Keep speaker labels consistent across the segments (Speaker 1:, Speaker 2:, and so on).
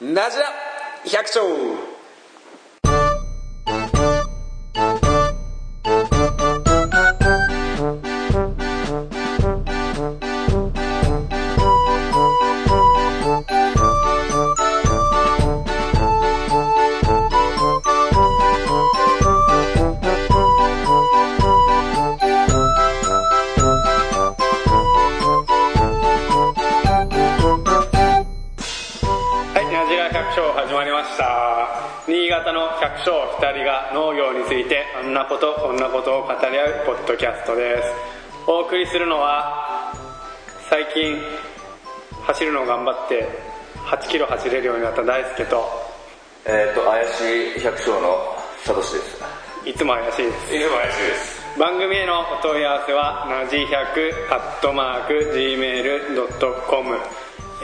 Speaker 1: なじら百姓。
Speaker 2: お送りするのは、最近走るのを頑張って8キロ走れるようになった大輔と、
Speaker 3: えっ、と、怪しい百姓のサトシです。
Speaker 2: いつも怪しいです。
Speaker 3: いつも怪しいです。
Speaker 2: 番組へのお問い合わせは、なじ100アットマーク gmail.com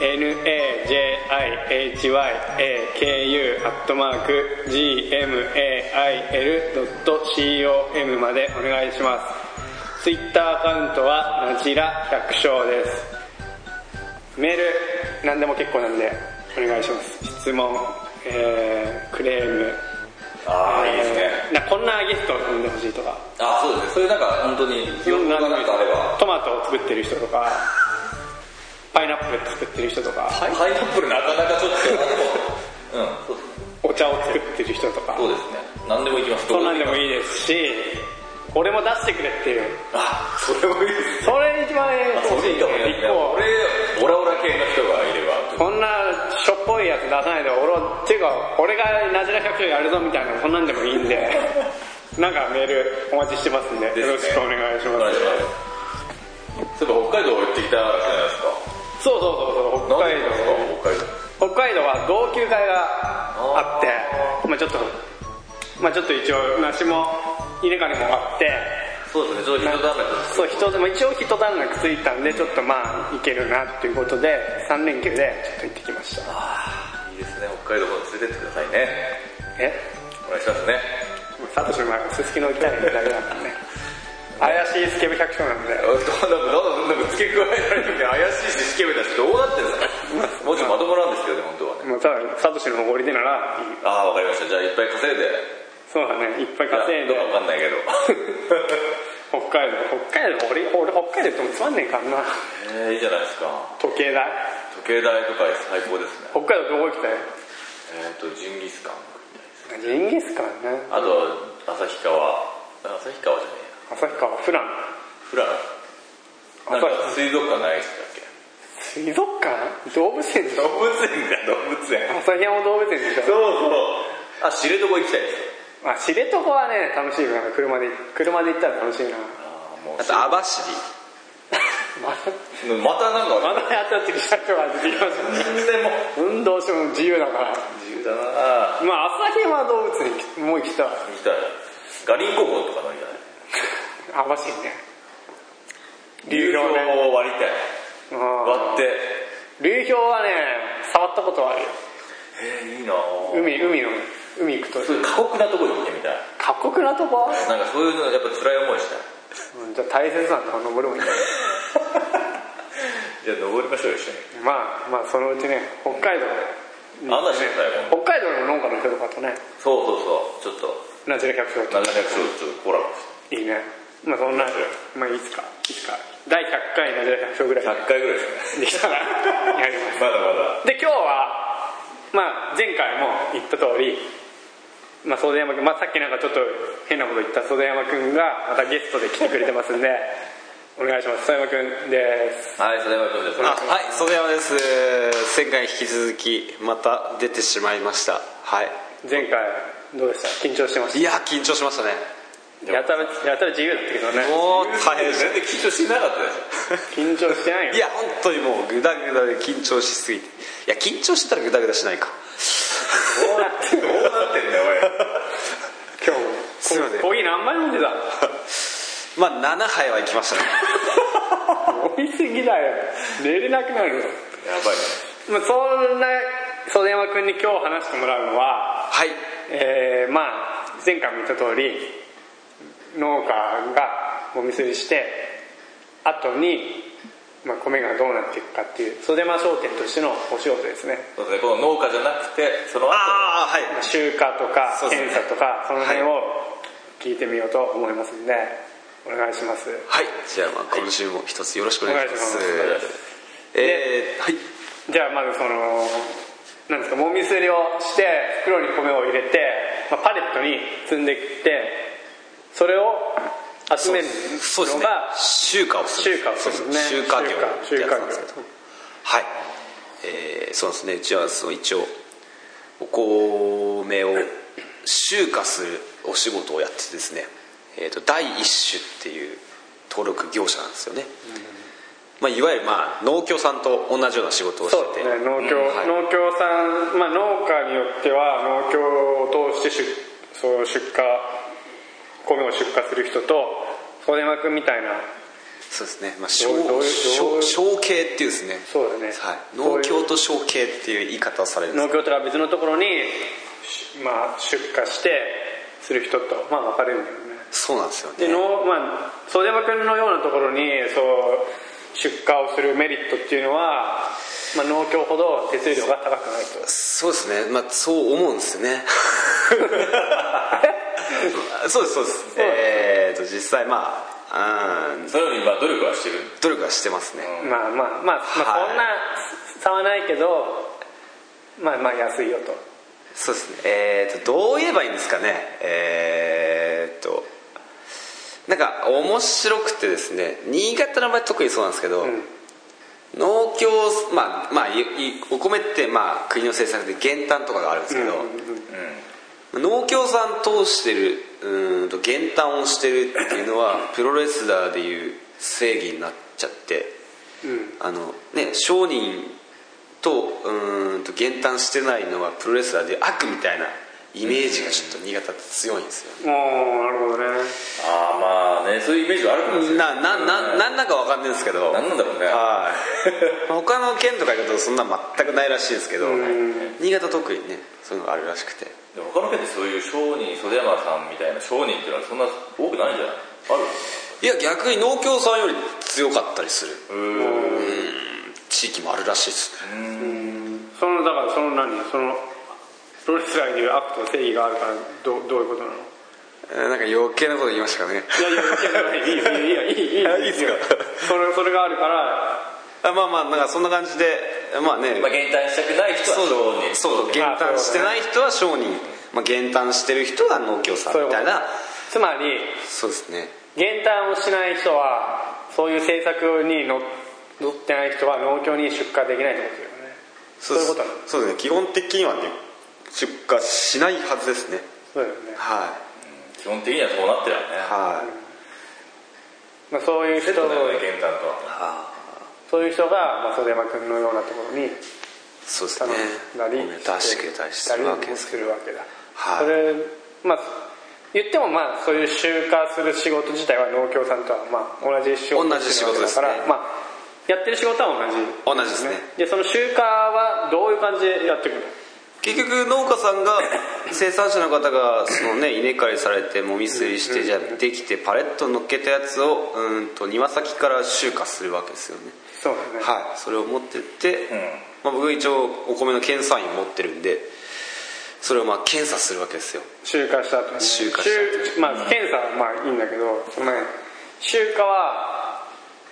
Speaker 2: najihyaku アットマーク gmail.com までお願いします。ツイッターアカウントは、なじら百姓です。メール、何でも結構なんで、お願いします。質問、えー、クレーム、
Speaker 3: ああ、いいですね。
Speaker 2: なこんなゲストを呼んでほしいとか、
Speaker 3: あそうですね。それなんか本当に、いろんななんかあれば。
Speaker 2: トマトを作ってる人とか、パイナップル作ってる人とか、
Speaker 3: パイナップルなかなかちょっと、うん、そう
Speaker 2: お茶を作ってる人とか、
Speaker 3: そうですね。何でもいきます。
Speaker 2: そんなんでもい
Speaker 3: い。
Speaker 2: いですし、俺も出してくれっていう、
Speaker 3: あ、それもいいですね。
Speaker 2: それ一番
Speaker 3: それいいかもね。
Speaker 2: 一個、
Speaker 3: 俺、オラオラ系の人がいれば。
Speaker 2: こんなしょっぽいやつ出さないで、俺を、っていうか、俺がナジラ百姓やるぞみたいな、そんなんでもいいんで、なんかメールお待ちしてますんで、
Speaker 3: ね
Speaker 2: よろしくお願いします。
Speaker 3: そういえば北海道行ってきたじゃないですか。
Speaker 2: そうそうそうそう、北海道。
Speaker 3: 北海道。
Speaker 2: 北海道は同級会があって、まあちょっと、まあちょっと一応、梨も稲刈りもあって、
Speaker 3: そうですね、一段落
Speaker 2: そう、人、まあ一応一段落ついたんで、ちょっとまあいけるなっていうことで、3連休でちょっと行ってきました。
Speaker 3: いいですね、北海道も連れてってくださいね。
Speaker 2: え？
Speaker 3: お願いしますね。
Speaker 2: サトシの前すすきの行きたいだけだからね。怪しいスケベ百姓なんで。
Speaker 3: どんか、どんどんどん付け加えられてみて怪しいし、スケベだし、どうなってんですかもうちょっとまともなんですけどね、本当はね。
Speaker 2: もうただ、サトシの誇りでなら
Speaker 3: ああ、わかりました。じゃあいっぱい稼いで。
Speaker 2: そうだね、いっぱい稼いで
Speaker 3: どう、かわかんないけど。
Speaker 2: 北海道、北海道、俺、俺北海道行ってもつまんねえからな。
Speaker 3: えー、いいじゃないですか。
Speaker 2: 時計台。
Speaker 3: 時計台とか最高ですね。
Speaker 2: 北海道どこ行きたい？
Speaker 3: えっ、ー、と、ジンギスカン。
Speaker 2: ジンギスカンね。
Speaker 3: あと、旭川。旭川じゃねえや。
Speaker 2: 旭川、フラン。
Speaker 3: フラン。なんか水族館ないでしたっけ？
Speaker 2: 水族館？動物園
Speaker 3: 動物園だ、動物園。
Speaker 2: 旭山動物園でし
Speaker 3: そう
Speaker 2: ょ
Speaker 3: そう。あ、知床行きたいです。
Speaker 2: あ、知床はね、楽しいな。車で、車で行ったら楽しいな。
Speaker 3: あーもう
Speaker 1: あと網走
Speaker 2: ま
Speaker 3: またなんか、
Speaker 2: まだ新しくした人が出てきます
Speaker 3: 全然もう、
Speaker 2: 運動しても自由だから。
Speaker 3: 自由だなぁ。
Speaker 2: まあ、旭山動物園もう行きたい。
Speaker 3: 行きたい。ガリンコ号とか乗りたい？
Speaker 2: 網走ね。
Speaker 3: 流氷
Speaker 2: 流氷ね。
Speaker 3: を割りたい。
Speaker 2: うん
Speaker 3: 割って。
Speaker 2: 流氷はね、触ったことあるよ。
Speaker 3: えー、いいなぁ。
Speaker 2: 海、海の、海行くと。
Speaker 3: そういう過酷なとこ行ってみたい。
Speaker 2: 過酷なとこ？
Speaker 3: なんかそういうのやっぱ辛い思いした？い。
Speaker 2: うんじゃあ大切なとこ登るもんね。
Speaker 3: じゃあ登りましょう一緒に。
Speaker 2: まあ、まあ、そのうちね、北海道に、
Speaker 3: 案内してくださいよ。
Speaker 2: 北海道の農家の人とかとね、
Speaker 3: そうそうそう。ちょっと、
Speaker 2: ナチュラル百姓と
Speaker 3: 長百姓ちょっとコラボして。
Speaker 2: いいね。まあそんな、まあいつか、いつか、第100回ナチュラル百姓ぐらい
Speaker 3: 100回ぐらいですね。
Speaker 2: できたらやります。
Speaker 3: まだまだ。
Speaker 2: で、今日は、まあ前回も言った通り、まあ袖山くん、まあさっきなんかちょっと変なこと言った袖山くんがまたゲストで来てくれてますんで、お願いします。袖山くんです。
Speaker 3: はい、袖山君です。
Speaker 1: あはい袖山です。前回に引き続きまた出てしまいました。はい。
Speaker 2: 前回、どうでした？緊張してまし
Speaker 1: いや緊張しましたね。
Speaker 2: たやたら、やたら自由だったけどね。
Speaker 1: もう大変
Speaker 3: 全然緊張してなかったです。
Speaker 2: 緊張してないよ。
Speaker 1: いや本当にもうグダグダで緊張しすぎて。いや緊張してたらグダグダしないか。
Speaker 2: どうなってんの
Speaker 3: どうなってんだよ、おい。
Speaker 2: 今日、
Speaker 1: すいません
Speaker 2: コーヒー何杯飲んでた。
Speaker 1: まあ7杯はいきましたね。
Speaker 2: 飲みすぎだよ。寝れなくなる。よ。
Speaker 3: やばい。ね。
Speaker 2: まあ、そんな袖山君に今日話してもらうのは、
Speaker 1: はい。
Speaker 2: えー、まあ前回も言った通り農家がもみすりして後にまあ、米がどうなっていくかっていう袖間商店としてのお仕事ですね。
Speaker 3: そうですね。この農家じゃなくてその後。
Speaker 1: ああはい。
Speaker 2: まあ集荷とか検査とかその辺を聞いてみようと思いますんでお願いします。
Speaker 1: はい。じゃあまあ今週も一つよろしくお願いします。えーはい。
Speaker 2: じゃあまずそのなんですかもみすりをして袋に米を入れて、まあ、パレットに積んでいってそれを集めるのが
Speaker 1: 集荷をする。
Speaker 2: 集荷をするね。
Speaker 1: 集荷業ってやつなんですけど。はい。えーそうですね。うちはその一応お米を集荷するお仕事をやっててですね、えー、と第一種っていう登録業者なんですよね、まあ、いわゆるまあ農協さんと同じような仕事をしてて。
Speaker 2: ね農協、
Speaker 1: はい。
Speaker 2: 農協さん、まあ、農家によっては農協を通して出そう出荷米を出荷する人と袖間君みたいな。
Speaker 1: そうですね、まあ、小小系っていうですね。
Speaker 2: そうだね。
Speaker 1: はい、農協と小系っていう言い方をされる
Speaker 2: 農協とか別のところに、しまあ、出荷してする人とまあ分かれるんだよね。
Speaker 1: そうなんですよ
Speaker 2: で
Speaker 1: ね
Speaker 2: のまあ袖間君のようなところにそう出荷をするメリットっていうのは、まあ、農協ほど手数料が高くないと。
Speaker 1: そうですね。まあそう思うんですよね。そうですそうです。えー、と実際まあうん。
Speaker 3: そのようにまあ努力はしてる。
Speaker 1: 努力はしてますね、
Speaker 2: まあまあまあ、まあ、
Speaker 1: はい。
Speaker 2: そんな差はないけどまあまあ安いよと
Speaker 1: そうですね。えー、とどう言えばいいんですかね。えー、となんか面白くてですね新潟の場合特にそうなんですけど、
Speaker 2: ん。
Speaker 1: 農協まあまあお米ってまあ国の政策で減反とかがあるんですけど、農協さん通してるうーんと減反をしてるっていうのは プロレスラーでいう正義になっちゃって
Speaker 2: うん。
Speaker 1: あのね商人とうーんと減反してないのはプロレスラーで悪みたいなイメージがちょっと新潟って強いんですよ
Speaker 2: おーなるほどね。
Speaker 3: ああまあねそういうイメージはあるかもしれない。
Speaker 1: ななななんなんかわかんないんですけど。
Speaker 3: 何なんだろうね。
Speaker 1: はい。他の県とか行くとそんな全くないらしいですけど新潟特にねそういうのがあるらしくて。
Speaker 3: 他の県でそういう商人袖山さんみたいな商人っていうのはそんな多くないんじゃない？ある？
Speaker 1: いや逆に農協さんより強かったりする。
Speaker 3: うーん
Speaker 1: 地域もあるらしいですね。
Speaker 2: そのだからその何？そのプロレスラーにいう悪と正義があるからどうどういうことなの？
Speaker 1: えーなんか余計なこと言いましたかね。
Speaker 2: いやいやいやい。いよいいよいいよいいよ。
Speaker 1: あ いいっすか？
Speaker 2: それそれがあるから。
Speaker 1: あまあまあなんかそんな感じでまあね。
Speaker 3: まあ減反したくない人は
Speaker 1: そう
Speaker 3: 商人
Speaker 1: そう減反してない人は商人、まあ、減反してる人が農協さんみたいな。
Speaker 2: つまり
Speaker 1: そうですね。
Speaker 2: 減反をしない人はそういう政策に乗乗ってない人は農協に出荷できないってことだよね。そういうことなの。
Speaker 1: そうですね。基本的にはね出荷しないはずですね。
Speaker 2: そうだよね、
Speaker 1: はい。
Speaker 3: 基本的にはそうなってるよね。
Speaker 1: はい。
Speaker 2: まあ、そういう人
Speaker 3: ね
Speaker 2: そういう人が、まあ、袖山君のようなところに
Speaker 1: そうです
Speaker 2: 頼
Speaker 1: ね
Speaker 2: んだり
Speaker 1: 出してくれたりするわけですけど
Speaker 2: するわけだ、
Speaker 1: はい。
Speaker 2: それまあ言ってもまあそういう集荷する仕事自体は農協さんとはまあ同じ仕事
Speaker 1: 同じ仕事です
Speaker 2: から、まあ、やってる仕事は同じ。
Speaker 1: 同じですね。
Speaker 2: でその集荷はどういう感じでやっていくの？
Speaker 1: 結局農家さんが 生産者の方がそのね稲刈りされてもみすりしてじゃあできてパレットに乗っけたやつをうんと庭先から集荷するわけですよね。
Speaker 2: そうだね、
Speaker 1: はい。それを持ってって、まあ、僕一応お米の検査員を持ってるんでそれをまあ検査するわけですよ。
Speaker 2: 集荷した後に、ね、
Speaker 1: 集荷した
Speaker 2: まあ検査はまあいいんだけどそのね集荷は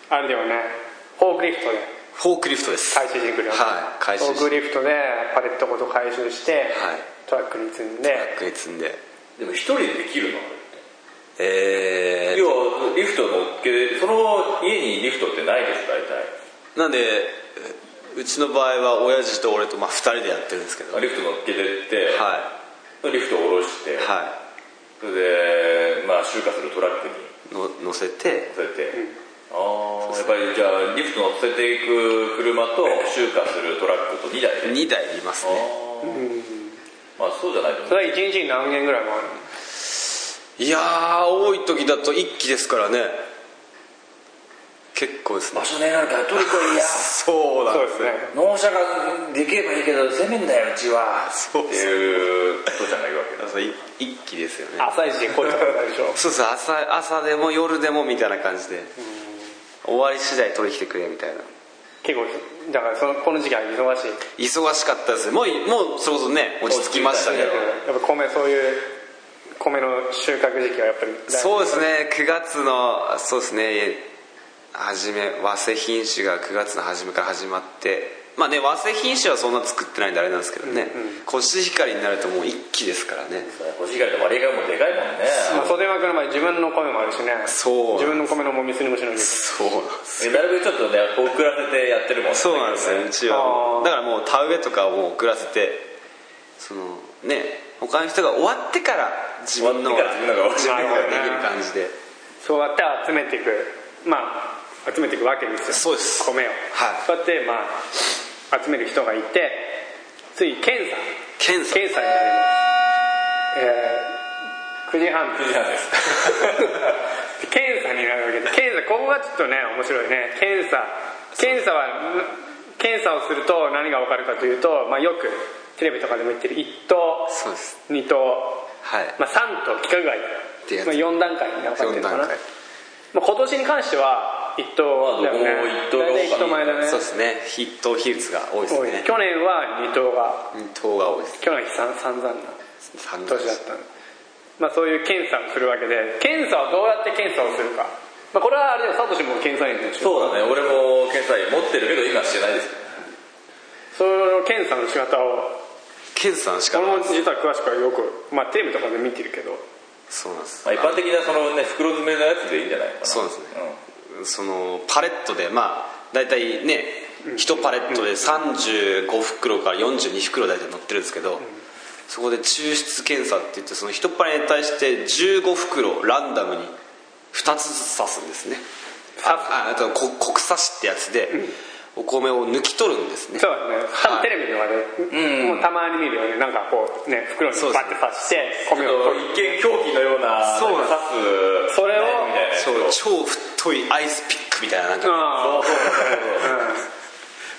Speaker 2: あれだよねフォークリフトで。
Speaker 1: フォークリフトです。
Speaker 2: 回収してくるよね
Speaker 1: はい回収
Speaker 2: フォークリフトでパレットごと回収して、
Speaker 1: はい。
Speaker 2: トラックに積んで。
Speaker 1: トラックに積んで。
Speaker 3: でも一人でできるの？
Speaker 1: えー。
Speaker 3: 要はリフト乗っけてその家にリフトってないでしょ大体。
Speaker 1: なんでうちの場合は親父と俺とまあ2人でやってるんですけど。はい
Speaker 3: リフト乗っけてって、リフトを下ろして、
Speaker 1: は
Speaker 3: それで、まあ、集荷するトラックに
Speaker 1: いの乗せて
Speaker 3: 乗せて、ああやっぱりじゃあリフト乗せていく車と集荷するトラックと2台で、
Speaker 1: 2台いますね。
Speaker 3: あーまあそうじゃないと。
Speaker 2: それは1日に何件ぐらい回るの？
Speaker 1: いやー多い時だと1機ですからね。結構ですね。
Speaker 3: 場所ねえなんか取り来いや。
Speaker 1: そうなんでね
Speaker 2: そうですすね。
Speaker 3: 納車ができればいいけど攻めんだようちは。
Speaker 1: そう
Speaker 3: っていう父ちゃんがいるわけだ。
Speaker 1: そうい一機ですよね。
Speaker 2: 朝一で来いとかないでしょ。
Speaker 1: そうそう朝朝でも夜でもみたいな感じで終わり次第取り来てくれみたいな。
Speaker 2: 結構だからそのこの時期は忙しい。
Speaker 1: 忙しかったですもうもうそれこそね落ち着きましたけど。
Speaker 2: やっぱ米そういう米の収穫時期はやっぱり
Speaker 1: そうですね。9月のそうですね。初め早生品種が9月の初めから始まってまあね早生品種はそんな作ってないんであれなんですけどね、コシヒカリになるともう一気ですからね。
Speaker 3: コシヒカリの割合がもうでかいもんね。
Speaker 2: まあ、袖山君の場合自分の米もあるしね。
Speaker 1: そう。
Speaker 2: 自分の米のもみすにもしない
Speaker 1: そうなんです
Speaker 3: なるべくちょっとね遅らせてやってるもんね
Speaker 1: そうなんですようちはだからもう田植えとかをもう遅らせてそのね他の人が終わってから自分の
Speaker 3: 自分のが
Speaker 1: 自分ができる感じで。
Speaker 2: そうやって集めていく。まあ集めていくわけですよ。
Speaker 1: そうです。
Speaker 2: 米を、
Speaker 1: はい。
Speaker 2: そうやってまあ集める人がいて次検査。
Speaker 1: 検査。
Speaker 2: 検査になります。えー、9時半。
Speaker 3: 9時半です。
Speaker 2: 検査になるわけで検査ここがちょっとね面白いね。検査。検査は検査をすると何が分かるかというと、まあ、よくテレビとかでも言ってる1等
Speaker 1: そうです。
Speaker 2: 2等、
Speaker 1: はい。
Speaker 2: まあ、3等規格外。まあ、4段階に分かれてるのかな、
Speaker 1: 4段階。
Speaker 2: まあ、今年に関しては1等だよね
Speaker 3: 一等が多い。
Speaker 2: 大体人前だね。
Speaker 1: そうですね。筆頭比率が多いですね。
Speaker 2: 去年は2等が。
Speaker 1: 二等が多いです。
Speaker 2: 去年は散散々な
Speaker 1: 三
Speaker 2: 年。だったのまあそういう検査をするわけで。検査をどうやって検査をするか、まあ、これはあれでもサトシも検査員でしょ。
Speaker 3: そうだね。俺も検査員持ってるけど今してないです。
Speaker 2: その検査の仕方を。
Speaker 1: 検査の仕方。
Speaker 2: 俺も実は詳しくはよく、まあ、テレビとかで見てるけど。
Speaker 1: そうなんです。
Speaker 3: まあ、一般的なそのね袋詰めのやつでいいんじゃないかな。
Speaker 1: そうですねそのパレットでまあ大体ね1パレットで35袋から42袋大体載ってるんですけど、そこで抽出検査って言ってその1パレに対して15袋ランダムに2つずつ刺すんですね。あああとこ国刺しってやつでお米を抜き取るんですね。
Speaker 2: そうだね多分テレビとかで、
Speaker 3: ん。
Speaker 2: もうたまに見るよね。なんかこうね袋にバッて刺して米を。
Speaker 3: 一見狂気のような
Speaker 1: そう。なん
Speaker 3: 刺す
Speaker 2: それを
Speaker 1: そう超太いアイスピックみたいななんか。
Speaker 2: ああ
Speaker 3: そ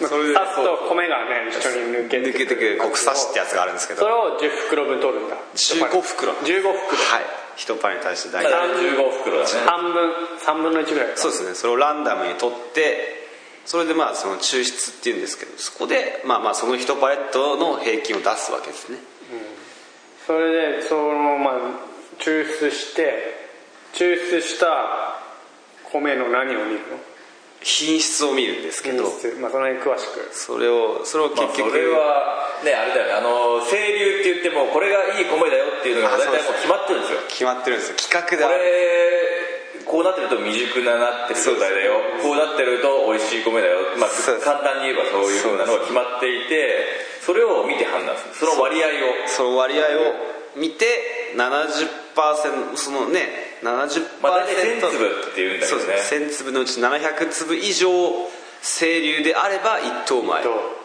Speaker 3: うそう
Speaker 2: うん。刺すと米がね一緒に抜けて
Speaker 1: 抜けてくる国刺しってやつがあるんですけど。
Speaker 2: それを10袋分取るんだ。
Speaker 1: 15袋。
Speaker 2: 15袋。
Speaker 1: はい。1パレに対して大
Speaker 3: まあ
Speaker 1: 体
Speaker 3: 15袋だね。
Speaker 2: 半分。3分の1ぐらいか。
Speaker 1: そうですね。それをランダムに取ってそれでまあその抽出っていうんですけどそこでまあまあその1パレットの平均を出すわけですね。
Speaker 2: それでそのまあ抽出して抽出した米の何を見るの？
Speaker 1: 品質を見るんですけど。
Speaker 2: 品質。まあその辺詳しく。
Speaker 1: それをそれを
Speaker 3: まあ
Speaker 1: 結局、
Speaker 3: それはねあれだよね。あの清流って言ってもこれがいい米だよっていうのが
Speaker 1: あ
Speaker 3: 大体もう決まってるんですよ。
Speaker 1: 決まってるんですよ。企画で
Speaker 3: これこうなってると未熟ななってる状態だよ。こうなってると美味しい米だよ、まあ、簡単に言えばそういうふうなのが決まっていてそれを見て判断する。その割合を。
Speaker 1: その割合を見て70%そのね70%、
Speaker 3: まあ大体1000粒っていうんだけどね。
Speaker 1: そうです1000粒のうち700粒以上清流であれば1等米。
Speaker 2: と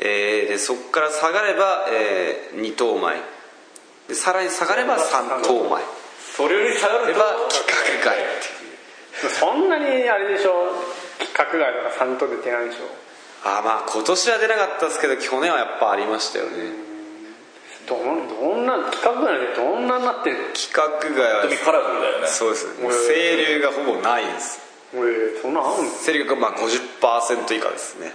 Speaker 1: えーでそこから下がれば、え2等米。でさらに下がれば3等米
Speaker 3: それより下がると。
Speaker 1: 規格外っていう。
Speaker 2: そんなにあれでしょ規格外とか3と出てないでしょ
Speaker 1: あーまあ今年は出なかったですけど去年はやっぱありましたよね。
Speaker 2: どんどんな規格外でどんなになってんの？
Speaker 1: 規格外は。
Speaker 3: 本当にカラフルだよね。
Speaker 1: そうです。もう清流がほぼないんです。
Speaker 2: えそんなんあんの？
Speaker 1: 清流がまあ50%以下ですね。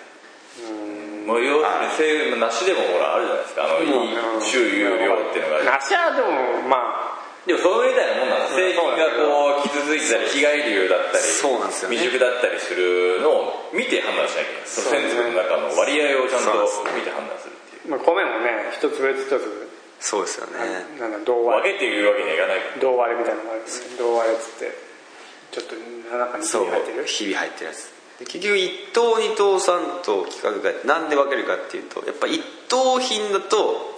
Speaker 3: もう要するに梨でもほらあるじゃないですか。あのいい収有量っていうのが
Speaker 2: 梨はでもまあ
Speaker 3: でもそのみたいなもんなんだ製品がこう傷ついてたり被害流だったり
Speaker 1: そうなんですよね。
Speaker 3: 未熟だったりするのを見て判断しなきゃいけない。その
Speaker 2: そうですね
Speaker 3: 線粒の中の割合をちゃんと見て判断するっていう。
Speaker 2: まあ、米もね一粒一粒
Speaker 1: そうですよね。
Speaker 2: なんだ銅割れ。
Speaker 3: 分けて言うわけにはいかない。
Speaker 2: 銅割れみたいなのがあるんですね。銅割れっつってちょっと中に
Speaker 1: そう
Speaker 2: 入ってる？
Speaker 1: 日々入ってるやつ。で結局1等2等3等規格外。なんで分けるかっていうとやっぱ1等品だと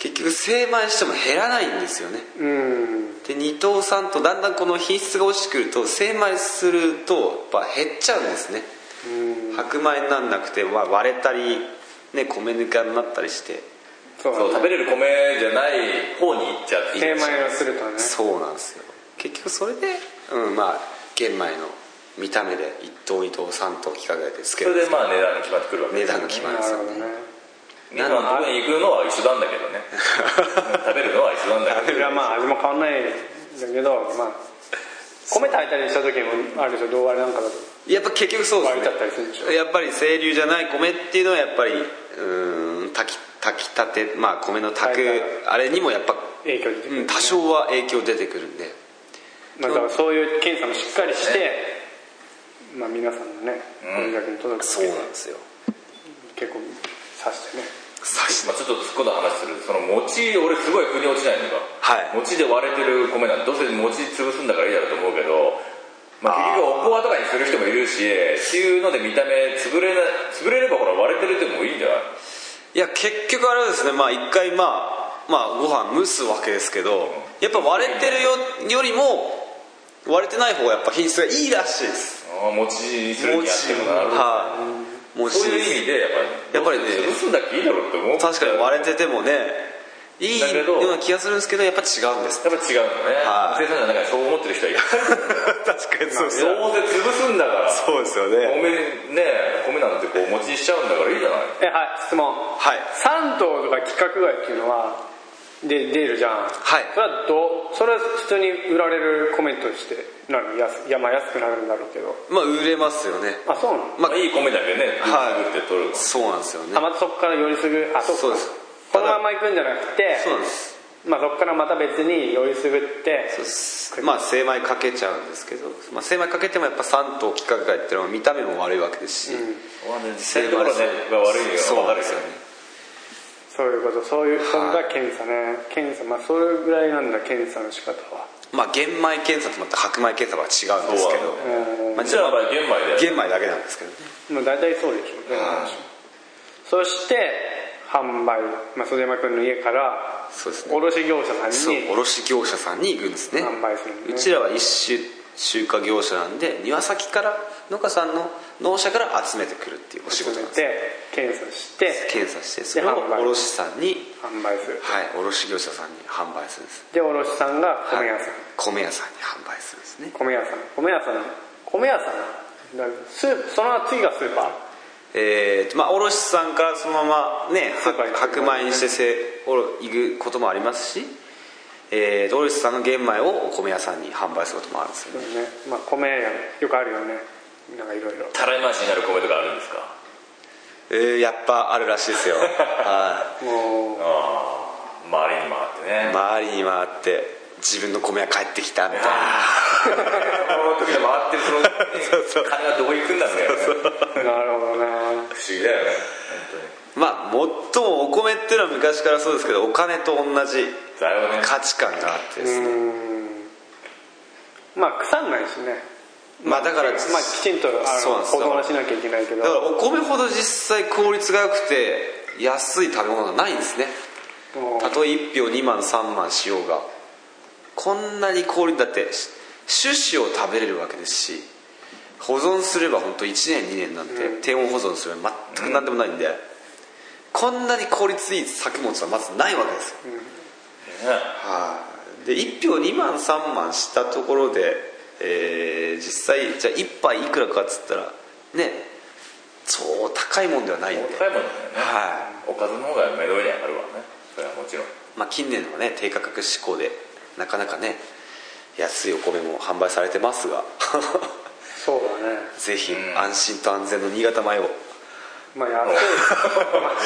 Speaker 1: 結局精米しても減らないんですよね。
Speaker 2: うん。
Speaker 1: で2等3等だんだんこの品質が落ちてくると精米するとやっぱ減っちゃうんですね。
Speaker 2: うん。
Speaker 1: 白米になんなくてまあ割れたり、ね、米ぬかになったりして。
Speaker 2: そう
Speaker 3: そう食べれる米じゃない方に行っちゃって
Speaker 2: 精米をするとね。
Speaker 1: そうなんですよ。結局それで、うん、まあ玄米の見た目で1等2等3等規格外でつけ
Speaker 3: そ
Speaker 1: るんです
Speaker 3: れでまあ値段が決まってくるわけ
Speaker 1: 値段が決まるんですよね
Speaker 2: な
Speaker 3: のとこに行くのは一緒なんだけどね。食べるのは一緒なんだけど。
Speaker 2: それはまあ味も変わんないんだけどまあ米炊いたりした時もあるでしょ銅割れなんかだと。
Speaker 1: やっぱ結局そうですね。やっぱり清流じゃない米っていうのはやっぱりうーん炊き炊きたてまあ米の炊くあれにもやっぱ、
Speaker 2: 影響出てくる、
Speaker 1: うん、多少は影響出てくるんで。
Speaker 2: まあ、だからそういう検査もしっかりして、まあ、皆さんのねご自宅に届く
Speaker 1: そうなんですよ。
Speaker 2: 結構刺してね
Speaker 3: まあ、ちょっと今度話する。その餅俺すごい腑に落ちないのが、
Speaker 1: はい。
Speaker 3: 餅で割れてる米なんてどうせ餅潰すんだからいいだろうと思うけど、まあ、結局おこわとかにする人もいるしっていうので見た目潰れな潰れればほら割れてるでもいいんじゃない？
Speaker 1: いや結局あれはですねまあ一回まあまあご飯蒸すわけですけどやっぱ割れてるよよりも割れてない方がやっぱ品質がいいらしいです。
Speaker 3: ああ餅にするにあってもなるほど。
Speaker 1: はい餅
Speaker 3: そういう意味でやっぱり
Speaker 1: やっぱりね。
Speaker 3: 潰すんだっけいいだろうって思う
Speaker 1: 確かに割れててもねいいような気がするんですけどやっぱ違うんです。
Speaker 3: やっぱ違うんだね。
Speaker 1: はい。
Speaker 3: 生産者の中にそう思ってる人はいる
Speaker 1: 確かに
Speaker 3: どう。せ潰すんだから。
Speaker 1: そうですよね。
Speaker 3: 米ね米なんてこう餅にしちゃうんだからいいじゃない。
Speaker 2: えはい質問。
Speaker 1: はい。
Speaker 2: 3頭とか規格外っていうのはで出るじゃん。
Speaker 1: はい。
Speaker 2: それはどう？それは普通に売られる米としてなの安いやまあ安くなるんだろうけど。
Speaker 1: まあ売れますよね。
Speaker 2: あそうなの？
Speaker 1: まあ
Speaker 3: まあいい米だけね。
Speaker 1: はい。
Speaker 3: 作って取るの
Speaker 1: そうなんですよね。
Speaker 2: あまたそこからよりすぐあそうか。
Speaker 1: そうです。
Speaker 2: このまま行くんじゃなくて
Speaker 1: そうなんです。
Speaker 2: まあそこからまた別によりすぐって
Speaker 1: そうです。まあ精米かけちゃうんですけど、まあ、精米かけてもやっぱ3頭規格外っていうのは見た目も悪いわけですし、
Speaker 3: まあね実際のところね。が悪いの
Speaker 1: そう
Speaker 3: が分
Speaker 1: ですよ。ね
Speaker 2: そういうことそういうそれが検査ね。検査まあそれぐらいなんだ検査の仕方は。
Speaker 1: まあ玄米検査とまた白米検査は違うんですけど。
Speaker 2: う。ん。
Speaker 1: まあ、
Speaker 3: じゃあまあ玄米で
Speaker 1: 玄米だけなんですけどね。
Speaker 2: まあ大体そうでしょう。ねそして販売、まあ、袖山君の家から
Speaker 1: そうですね。
Speaker 2: 卸業者さん
Speaker 1: そう
Speaker 2: に
Speaker 1: 卸業者さんに行くんですね。
Speaker 2: 販売する
Speaker 1: うちらは一種集荷業者なんで庭先から農家さんの農者から集めてくるっていうお仕事なんです。
Speaker 2: て検査して
Speaker 1: 検査してそれを卸さんに
Speaker 2: 販売する
Speaker 1: はい卸業者さんに販売するんです
Speaker 2: で卸さんが米屋さん、
Speaker 1: はい米屋さんに販売するんですね。
Speaker 2: 米屋さん。米屋さん米屋さんだスープその次がスーパー。
Speaker 1: えーとまあ卸さんからそのままね白米にしてせおろ行くこともありますし、えーと卸さんの玄米をお米屋さんに販売することもあるんですよね。
Speaker 2: ね。まあ米屋よくあるよね。なんかいろいろ
Speaker 3: たらい回しになる米とかあるんですか？
Speaker 1: えーやっぱあるらしいですよ。は
Speaker 2: もう。
Speaker 3: ああ周りに回ってね。
Speaker 1: い周りに回って自分の米は帰ってきたみたいな。
Speaker 3: その時で回ってるその
Speaker 1: そうそう。
Speaker 3: 金がどこ行くんだみたいなね。
Speaker 2: なるほどね
Speaker 3: 不思議だよね
Speaker 1: まあ最もお米っていうのは昔からそうですけどお金と同じ価値観があって
Speaker 2: う
Speaker 1: ですね。
Speaker 2: ん。まあ腐んないしね。
Speaker 1: まあだから
Speaker 2: まあきちんとあの
Speaker 1: そうなんです。
Speaker 2: 保存はしなきゃいけないけど。
Speaker 1: だからお米ほど実際効率が良くて安い食べ物がないんですね。たとえ1票2万3万しようが。こんなに効率だって種子を食べれるわけですし保存すれば本当1年2年なんて、
Speaker 2: うん。
Speaker 1: 低温保存すれば全く何でもないんで、こんなに効率いい作物はまずないわけですよ、はい。で1票2万3万したところで、えー実際じゃあ1杯いくらかっつったらねそう高いもんではないんで、
Speaker 3: 高いもんだよね。
Speaker 1: は
Speaker 3: おかずの方が目通りに上がるわね。それはもちろん。
Speaker 1: まあ、近年はね低価格志向でなかなかね安いお米も販売されてますが。
Speaker 2: そうだね。
Speaker 1: ぜひ
Speaker 3: うん。
Speaker 1: 安心と安全の新潟米を
Speaker 2: まあ安い。まあ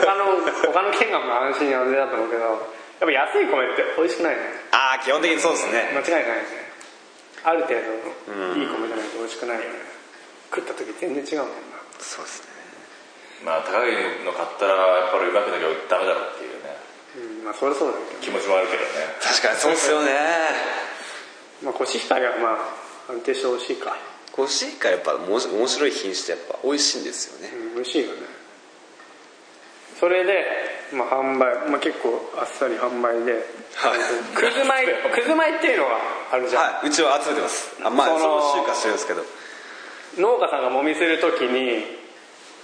Speaker 2: 他の他の県がまあ安心安全だと思うけど。やっぱ安い米って美味しくないね。
Speaker 1: ああ基本的にそうですね。
Speaker 2: 間違いないね。ある程度いい米じゃないと美味しくないよね。食った時全然違うもんな。
Speaker 1: そうですね。
Speaker 3: まあ高いの買ったらやっぱりうまくなきゃダメだろうっていうね。
Speaker 2: うんまあそれはそうだけ
Speaker 3: 気持ちもあるけどね。
Speaker 1: 確かにそうですよね。
Speaker 2: ど まあコシヒカリはまあ安定して美味しいか
Speaker 1: コシヒカリやっぱ面白面白い品種ってやっぱ美味しいんですよね。
Speaker 2: うん美味しいよね。それで、まあ、販売、まあ、結構あっさり販売で。
Speaker 1: はい。
Speaker 2: くず米 くず米っていうのがあるじゃん、
Speaker 1: はい。うちは集めてます。あまあ
Speaker 2: その
Speaker 1: 集荷してるんですけど。
Speaker 2: 農家さんがもみする時に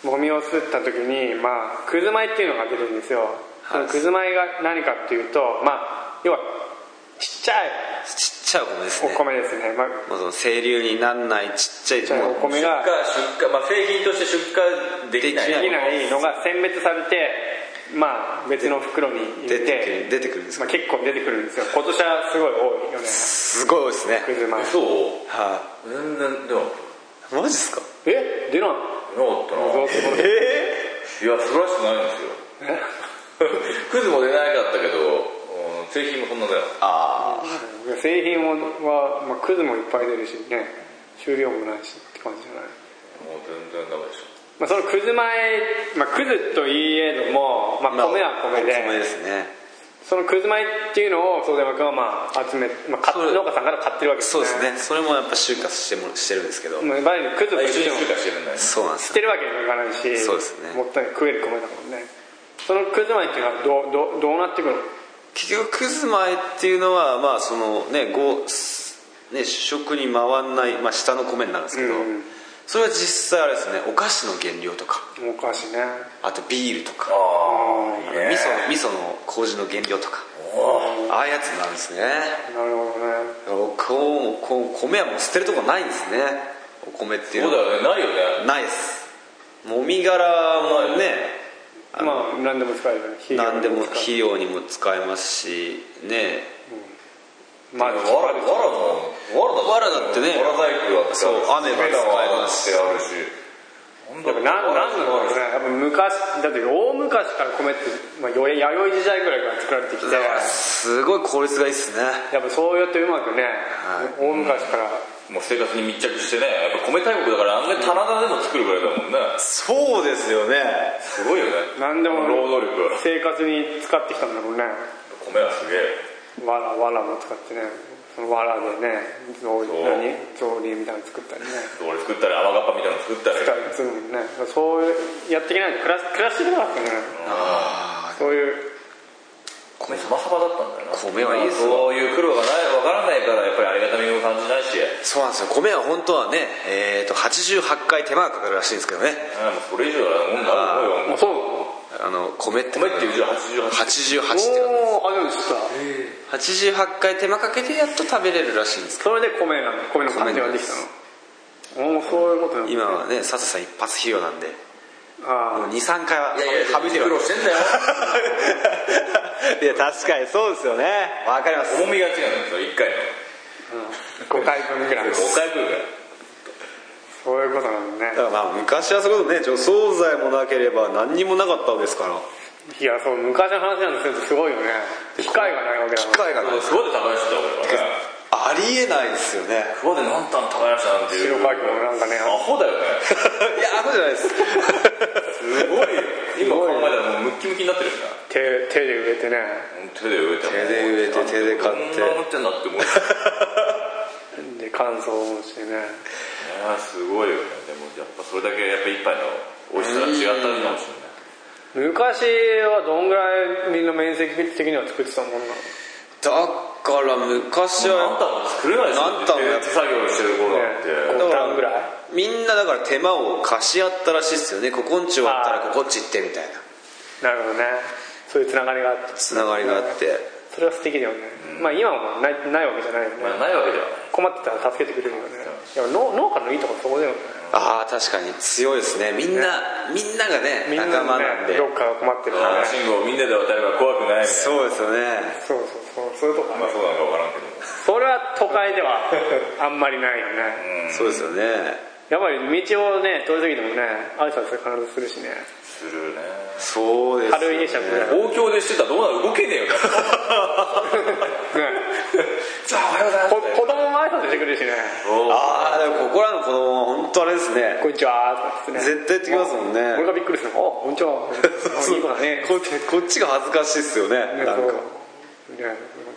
Speaker 2: もみをすった時にまあくず米っていうのが出るんですよ、
Speaker 1: はい。
Speaker 2: そのくず米が何かっていうとまあ要はちっちゃい。
Speaker 1: ちっちゃいお米です
Speaker 2: お
Speaker 1: ね
Speaker 2: 米ですね、まあ、
Speaker 1: もうその清流になんないちっちゃい
Speaker 2: ちっちゃいお米が。
Speaker 3: 出荷まあ製品として出荷できない。
Speaker 2: できないのが選別されてまあ別の袋に入れ
Speaker 1: 出てく
Speaker 2: て
Speaker 1: る出てくるんですか？
Speaker 2: まあ、結構出てくるんですよ。今年はすごい多いよね。
Speaker 1: すごい多いですね。
Speaker 2: クズマ
Speaker 3: そう
Speaker 1: は
Speaker 3: 全然でも
Speaker 1: いマジっすか？
Speaker 2: え？出ない？
Speaker 3: なかったな。
Speaker 2: どうする
Speaker 1: え
Speaker 3: いや素晴らしくないんですよ。クズも出なかったけどうん製品もそんなだよ。
Speaker 1: あ
Speaker 2: 製品は、まあ、クズもいっぱい出るしね収量もないしって感じじゃない？
Speaker 3: もう全然ダメでし
Speaker 2: まあ、そのくず米、まあ、くずといえども、まあ、米は米で、
Speaker 1: 米ですね。
Speaker 2: そのくず米っていうのを宗山君はまあ集め、まあ、農家さんから買ってるわけです
Speaker 1: そうですね。それもやっぱ就活してもしてるんですけど。
Speaker 2: まにくず
Speaker 3: ょ一緒に
Speaker 2: としても
Speaker 3: 通過してるんだよね。
Speaker 1: そうなんです
Speaker 2: してるわけにもいかないし
Speaker 1: そうですね。
Speaker 2: もったいない。食える米だもんね。そのくず米っていうのはどうどうどうなってくるの？
Speaker 1: 結局くず米っていうのはまあそのねごね主食に回んない、まあ、下の米になるんですけど、
Speaker 2: うん
Speaker 1: それは実際あれですねお菓子の原料とか。
Speaker 2: お菓子ね。
Speaker 1: あとビールとか。
Speaker 3: あね。
Speaker 1: 味噌味噌の麹の原料とか。ああいうやつなんですね。
Speaker 2: なるほどね。
Speaker 1: こうこう米はもう捨てるとこないんですね。お米っていう
Speaker 3: そう
Speaker 1: のは
Speaker 3: だよね。ないよね。
Speaker 1: ないです。もみ殻もねあの
Speaker 2: まあ何でも使える
Speaker 1: 何でも
Speaker 2: 使える
Speaker 1: 肥料にも使えますしね。
Speaker 2: まあ
Speaker 3: わらわらもわらだ。
Speaker 1: わらだってね。
Speaker 3: わら細工だって
Speaker 1: そう雨が使えますし
Speaker 3: ってあるし。
Speaker 2: やっぱなんなんだろうね。やっぱ昔だって大昔から米って、まあ、弥生時代ぐらいから作られてきて。
Speaker 1: すごい効率がいいっすね。
Speaker 2: やっぱそうやってうまくね、大昔から。
Speaker 3: もう生活に密着してね。やっぱ米大国だから案外棚田でも作るぐらいだもんね。
Speaker 1: そうですよね。
Speaker 3: すごいよね
Speaker 2: 何でも
Speaker 3: 労働力。
Speaker 2: 生活に使ってきたんだろうね。
Speaker 3: 米はすげえ。
Speaker 2: わらわらも使ってね。そのわらでね草
Speaker 3: そう。
Speaker 2: 何？草履みたいなの作ったりね。
Speaker 3: 俺作ったり甘がっぱみたいなの作ったり。
Speaker 2: 作ったりするもんね。そういうやっていけない。と暮ら暮らしていけなかったね。
Speaker 1: あ
Speaker 2: そういう。
Speaker 3: 米サバサバだったんだよな。
Speaker 1: 米はいいですよ。
Speaker 3: そういう苦労がないわからないからやっぱりありがたみを感じないし。
Speaker 1: そうなんですよ。米は本当はね、えー、と88回手間がかかるらしいんですけどね。
Speaker 3: あもうそれ以上だもんだろうよ
Speaker 2: あそう
Speaker 1: あの米って
Speaker 3: 米っていう字は88
Speaker 1: 88って
Speaker 2: おお初めて知った
Speaker 1: 88回手間かけてやっと食べれるらしいんですけ
Speaker 2: それで米なの米の感じができたの。おおそういうことな
Speaker 1: 今はね笹さん一発費用なんで。
Speaker 2: ああ
Speaker 1: 23回は省いてる
Speaker 3: 苦
Speaker 1: わ
Speaker 3: 労してんだよ。
Speaker 1: いや確かにそうですよね。わかります。
Speaker 3: 重みが違うんですよ1回の。
Speaker 2: 5回分ぐらい
Speaker 3: 5回分ぐらい
Speaker 2: そういうことなんだね。
Speaker 1: だからまあ昔はそういうことね除草剤もなければ何にもなかったですから。
Speaker 2: いやそう昔の話なんですけどすごいよね。機械がないわけだ
Speaker 1: 機
Speaker 2: から。
Speaker 1: 械がない。
Speaker 3: すごい高い人だ俺はね
Speaker 1: ありえないですよね。
Speaker 3: ここで何単耕したなんていう。
Speaker 2: 白川家もなんかね
Speaker 3: アホだよね。
Speaker 1: いやアホじゃないです。
Speaker 3: すごいよ。今考えたらもうムッキムキになってる
Speaker 2: 手手で植えてね。
Speaker 3: 手で植えて
Speaker 1: 手で植えて手で買って。
Speaker 3: こんなのってんだって思う。ね
Speaker 2: で乾燥もしてね
Speaker 3: すごいよね。でもやっぱそれだけやっぱ一杯の美味しさが違ったのかもしれない。
Speaker 2: 昔はどんぐらいみんな面積的には作ってたもんなの
Speaker 1: だ。から昔
Speaker 3: あん
Speaker 1: は
Speaker 3: たも作れないでしょ
Speaker 1: あんたもやっ
Speaker 3: 手作業してる頃なんて
Speaker 2: 5単ぐらい？
Speaker 1: みんなだから手間を貸し合ったらしいですよね。ここんち終わったらここっち行ってみたいな。
Speaker 2: なるほどね。そういうつながりがあって。
Speaker 1: つながりがあって。
Speaker 2: それは素敵だよね、まあ今はもうないないわけじゃないよね、
Speaker 3: まあないわけでは
Speaker 2: 困ってたら助けてくれるよね。いや農農家のいいとこそこだよね。
Speaker 1: ああ確かに強いですね。みんな、みんながね
Speaker 2: みんな
Speaker 1: 仲間なんで。
Speaker 2: ねどっかが困ってるからね。
Speaker 3: 信号をみんなで渡れば怖くないみたいな。
Speaker 1: そうですよね。
Speaker 2: そうそうそう。そういうとこ。
Speaker 3: まあそうなのか分からんけど。も
Speaker 2: それは都会ではあんまりないよね。
Speaker 1: そうですよね
Speaker 2: やっぱり道をね通り過ぎてもね挨拶必ずするしね。
Speaker 3: するね。
Speaker 1: そうですよね。
Speaker 2: 軽いでしょこれ
Speaker 3: 大京でしてたらどうなる？動けねえよ。ね。じゃあおはようございます。
Speaker 2: こ子供も挨拶してくれるしね。
Speaker 1: ああでもここらの子供は本当あれですね「
Speaker 2: こんにちは」ってね。
Speaker 1: 絶対言ってきますもんね。
Speaker 2: 俺がびっくりするの「あこんにちは」あいい子だね。
Speaker 1: ここっちが恥ずかしいっすよね。
Speaker 2: ね
Speaker 1: なんか。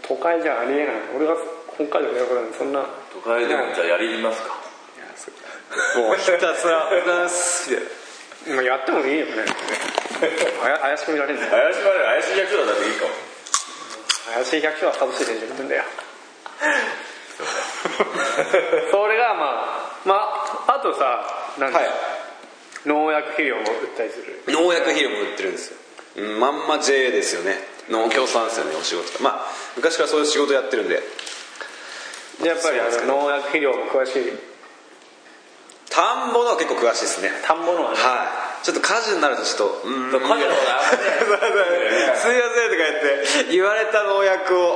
Speaker 2: 都会じゃありえない。俺が北海道でやることなんてそんな。
Speaker 3: 都会でもじゃあやりますか
Speaker 1: もうひたすら「なんす」みたいな
Speaker 2: まあやってもいいよね。あや怪しく見られるんだよ
Speaker 3: 怪しまれる怪しい役所だっていいかも。
Speaker 2: 怪しい百姓は外してるんじゃんだよ。それがまあまああとさなんか、
Speaker 1: はい。
Speaker 2: 農薬肥料も売ったりする。
Speaker 1: 農薬肥料も売ってるんですよ。うんまんま JA ですよね。農協さんですよねお仕事。まあ昔からそういう仕事やってるんで。
Speaker 2: でやっぱりあの農薬肥料も詳しい
Speaker 1: 田んぼのは結構詳しいですね。
Speaker 2: 田んぼのはね、
Speaker 1: はちょっと果樹になるとちょっとうーん。
Speaker 3: 家事の方が
Speaker 1: すいませんとか言って言われた農薬を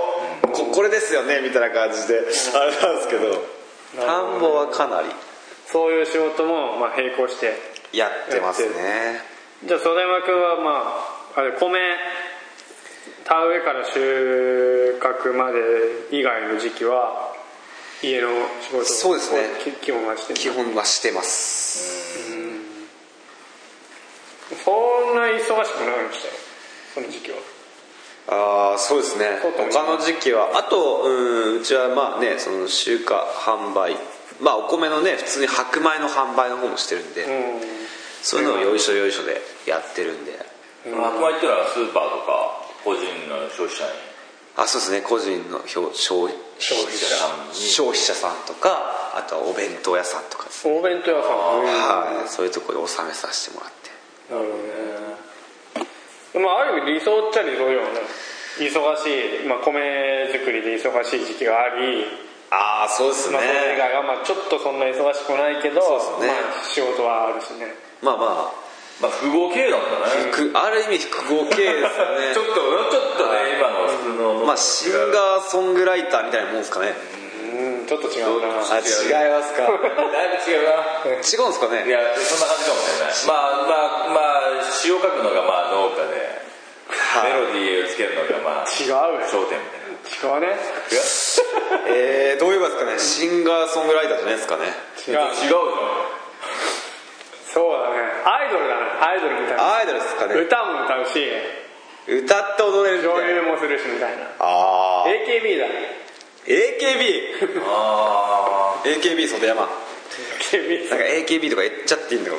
Speaker 1: ここれですよねみたいな感じであれなんですけど。田んぼはかなり。
Speaker 2: そういう仕事もまあ並行して。
Speaker 1: やってますね。
Speaker 2: じゃあ袖山君はまああれ米田植えから収穫まで以外の時期は家の仕事を
Speaker 1: そうですね。
Speaker 2: き基本はしてる
Speaker 1: 基本はしてます
Speaker 2: そんな忙しくないんでしたよその時期は。
Speaker 1: ああそうですね。他の時期は。あとうんうちはまあねその集荷販売。まあお米のね普通に白米の販売の方もしてるんで、
Speaker 2: う
Speaker 1: そういうのをよいしょよいしょでやってるんで。
Speaker 3: 白米っていうのはスーパーとか個人の消費者に
Speaker 1: あそうですね。個人の消消
Speaker 3: 消費者さんに。
Speaker 1: 消費者さんとかあとはお弁当屋さんとかですね。
Speaker 2: んお弁当屋さん
Speaker 1: はい。そういうところで納めさせてもらって。
Speaker 2: なるほどね。まあある意味理想っちゃ理想よね。忙しい、まあ、米作りで忙しい時期があり、
Speaker 1: ああそうです
Speaker 2: まあ、それ以外はまあちょっとそんな忙しくないけど、
Speaker 1: そうですね。
Speaker 2: まあ、仕事はあるしね。
Speaker 1: まあまあ
Speaker 3: まあ複合経営なんだね。
Speaker 1: くある意味複合経営ですよね。
Speaker 3: ちょっとちょっとね今の普通の
Speaker 1: まあシンガーソングライターみたいなもんですかね。
Speaker 2: うんちょっと違うな。
Speaker 1: あ違いますか？
Speaker 3: だいぶ違うな。
Speaker 1: 違うんですかね？
Speaker 3: いやそんな感じかもしれない。まあまあまあ詩を書くのがまあ農家で
Speaker 1: はい。
Speaker 3: メロディーをつけるのがまあ
Speaker 2: 違うよ。
Speaker 3: 商店みたいな。
Speaker 2: 違うね。
Speaker 1: えー、どういうことですかね？シンガーソングライターじゃないですかね？
Speaker 2: 違う。
Speaker 3: 違うじ
Speaker 2: そうだね。アイドルだね。アイドルみたいな。
Speaker 1: アイドルですかね。
Speaker 2: 歌も歌うし。
Speaker 1: 歌って踊れるみた
Speaker 2: 女
Speaker 1: いな。
Speaker 2: 優もするしみたいな。
Speaker 1: ああ
Speaker 2: AKB だ
Speaker 1: AKB
Speaker 3: ゃんあ
Speaker 1: AKB 袖山。
Speaker 2: AKB
Speaker 1: なんか AKB とか言っちゃっていいんだか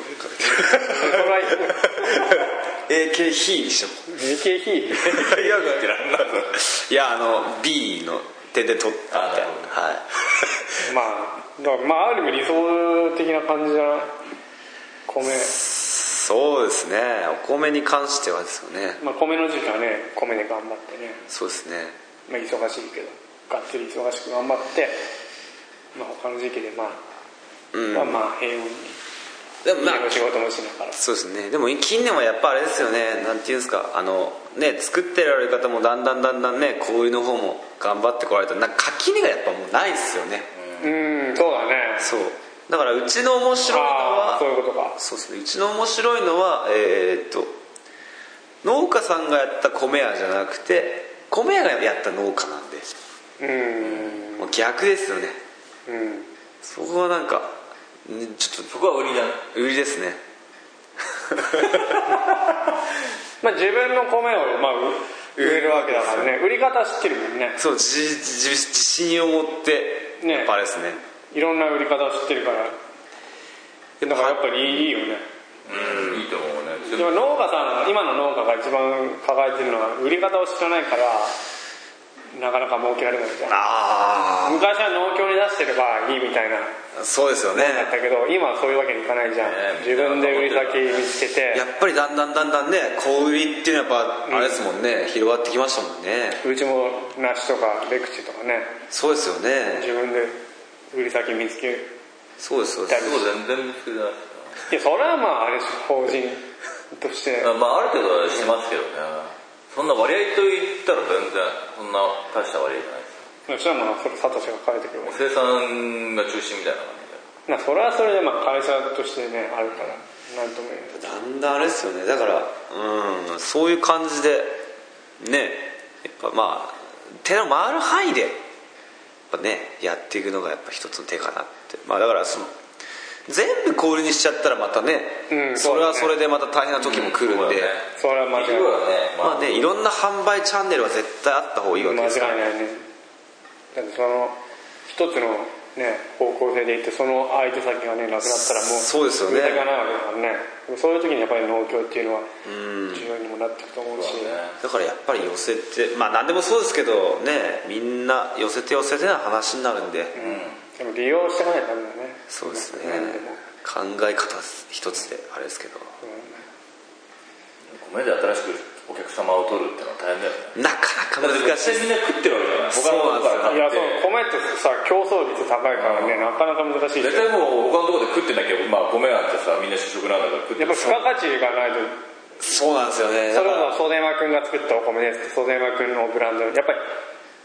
Speaker 1: AK ヒにしても
Speaker 2: AKB
Speaker 1: いやいやあの B の手で取ったみたいなはい。
Speaker 2: まあだからまあある意味理想的な感じじゃない？米。
Speaker 1: そうですね。お米に関してはですよね。
Speaker 2: まあ米の時期はね米で頑張ってね、
Speaker 1: そうですね。
Speaker 2: まあ、忙しいけどがっつり忙しく頑張ってまあ他の時期でまあ、
Speaker 1: うん。
Speaker 2: まあまあ平穏に
Speaker 1: でもまあ
Speaker 2: 仕事もしながら。
Speaker 1: そうですね。でも近年はやっぱあれですよね。なんていうんですか。あのね作ってられる方もだんだんだんだんね小売りの方も頑張ってこられた。なんか垣根がやっぱもうないですよね。
Speaker 2: うんそうだね。
Speaker 1: そうだからうちの面白いの
Speaker 2: ああそういう
Speaker 1: は
Speaker 2: ことか。
Speaker 1: そうですね。うちの面白いのはえーっと農家さんがやった米屋じゃなくて米屋がやった農家なんで
Speaker 2: うん。
Speaker 1: もう逆ですよね。
Speaker 2: うん。
Speaker 1: そこはなんかねちょっ
Speaker 3: そこは売りだ
Speaker 1: 売りですね。
Speaker 2: まあ自分の米をまあ売売れるわけだからね。売り方知ってるもんね。
Speaker 1: そう自自自信を持って
Speaker 2: ね。
Speaker 1: やっぱあれですね
Speaker 2: いろんな売り方を知ってるから。だからやっぱりいいよね。
Speaker 3: うんいいと思うね。
Speaker 2: でも農家さん今の農家が一番抱えてるのは売り方を知らないからなかなか儲けられないじゃん
Speaker 1: あ
Speaker 2: 昔は農協に出してればいいみたいな。
Speaker 1: あそうですよね。
Speaker 2: だったけど今はそういうわけにいかないじゃん、
Speaker 3: ね
Speaker 2: 自分で売り先見つけて。
Speaker 1: やっぱりだんだんだんだんね小売りっていうのはやっぱあれですもんね、広がってきましたもんね。
Speaker 2: うちも梨とかレクチとかね。
Speaker 1: そうですよね。
Speaker 2: 自分で売り先見つける。
Speaker 1: そうですそうです。
Speaker 3: 全然見つけてない
Speaker 2: いやそれはまああれです法人として。
Speaker 3: まあある程度はしますけどね。そんな割合と言ったら全然そんな大した割合じゃないです。
Speaker 2: そしたらまあそれサトシが変えてくる
Speaker 3: もう生産が中心みたいな感じで。
Speaker 2: なそれはそれでまあ会社としてねあるからなんとも言えない。
Speaker 1: だんだんあれですよね。だからうんそういう感じでねやっぱまあ手の回る範囲でぱねやっていくのがやっぱ一つの手かなって。まあだからその全部小売りにしちゃったらまたね、
Speaker 2: うん
Speaker 1: それはそれでまた大変な時も来るんで、
Speaker 2: それは間違いない。
Speaker 1: まあねいろんな販売チャンネルは絶対あった方がいいわけ
Speaker 2: 間違い
Speaker 1: ですから
Speaker 2: ないね。だってその一つのね方向性でいってその相手先がねなくなったらもう
Speaker 1: そうですよね。
Speaker 2: がないわけだからね。そういう時にやっぱり農協っていうのは重要にもなっていくと思うし。
Speaker 3: ね。
Speaker 1: だからやっぱり寄せてまあ何でもそうですけどねみんな寄せて寄せてな話になるんで、
Speaker 2: でも利用していかないとダメだね。
Speaker 1: そうですね。考え方一つであれですけど。
Speaker 3: 米で新しくお客様を取るってのは大変だよね。
Speaker 1: なかな難しい
Speaker 3: みんな食ってるわけじゃない他のとこから買って
Speaker 2: いやそう米ってさ競争率高いからねなかなか難しい
Speaker 3: 絶対もう他のところで食ってなきゃまあ米なんてさみんな主食なんだから食って
Speaker 2: やっぱ付加価値がないと。
Speaker 1: そうなんですよね。
Speaker 2: それこそ袖山君が作ったお米です袖山君のブランド。やっぱり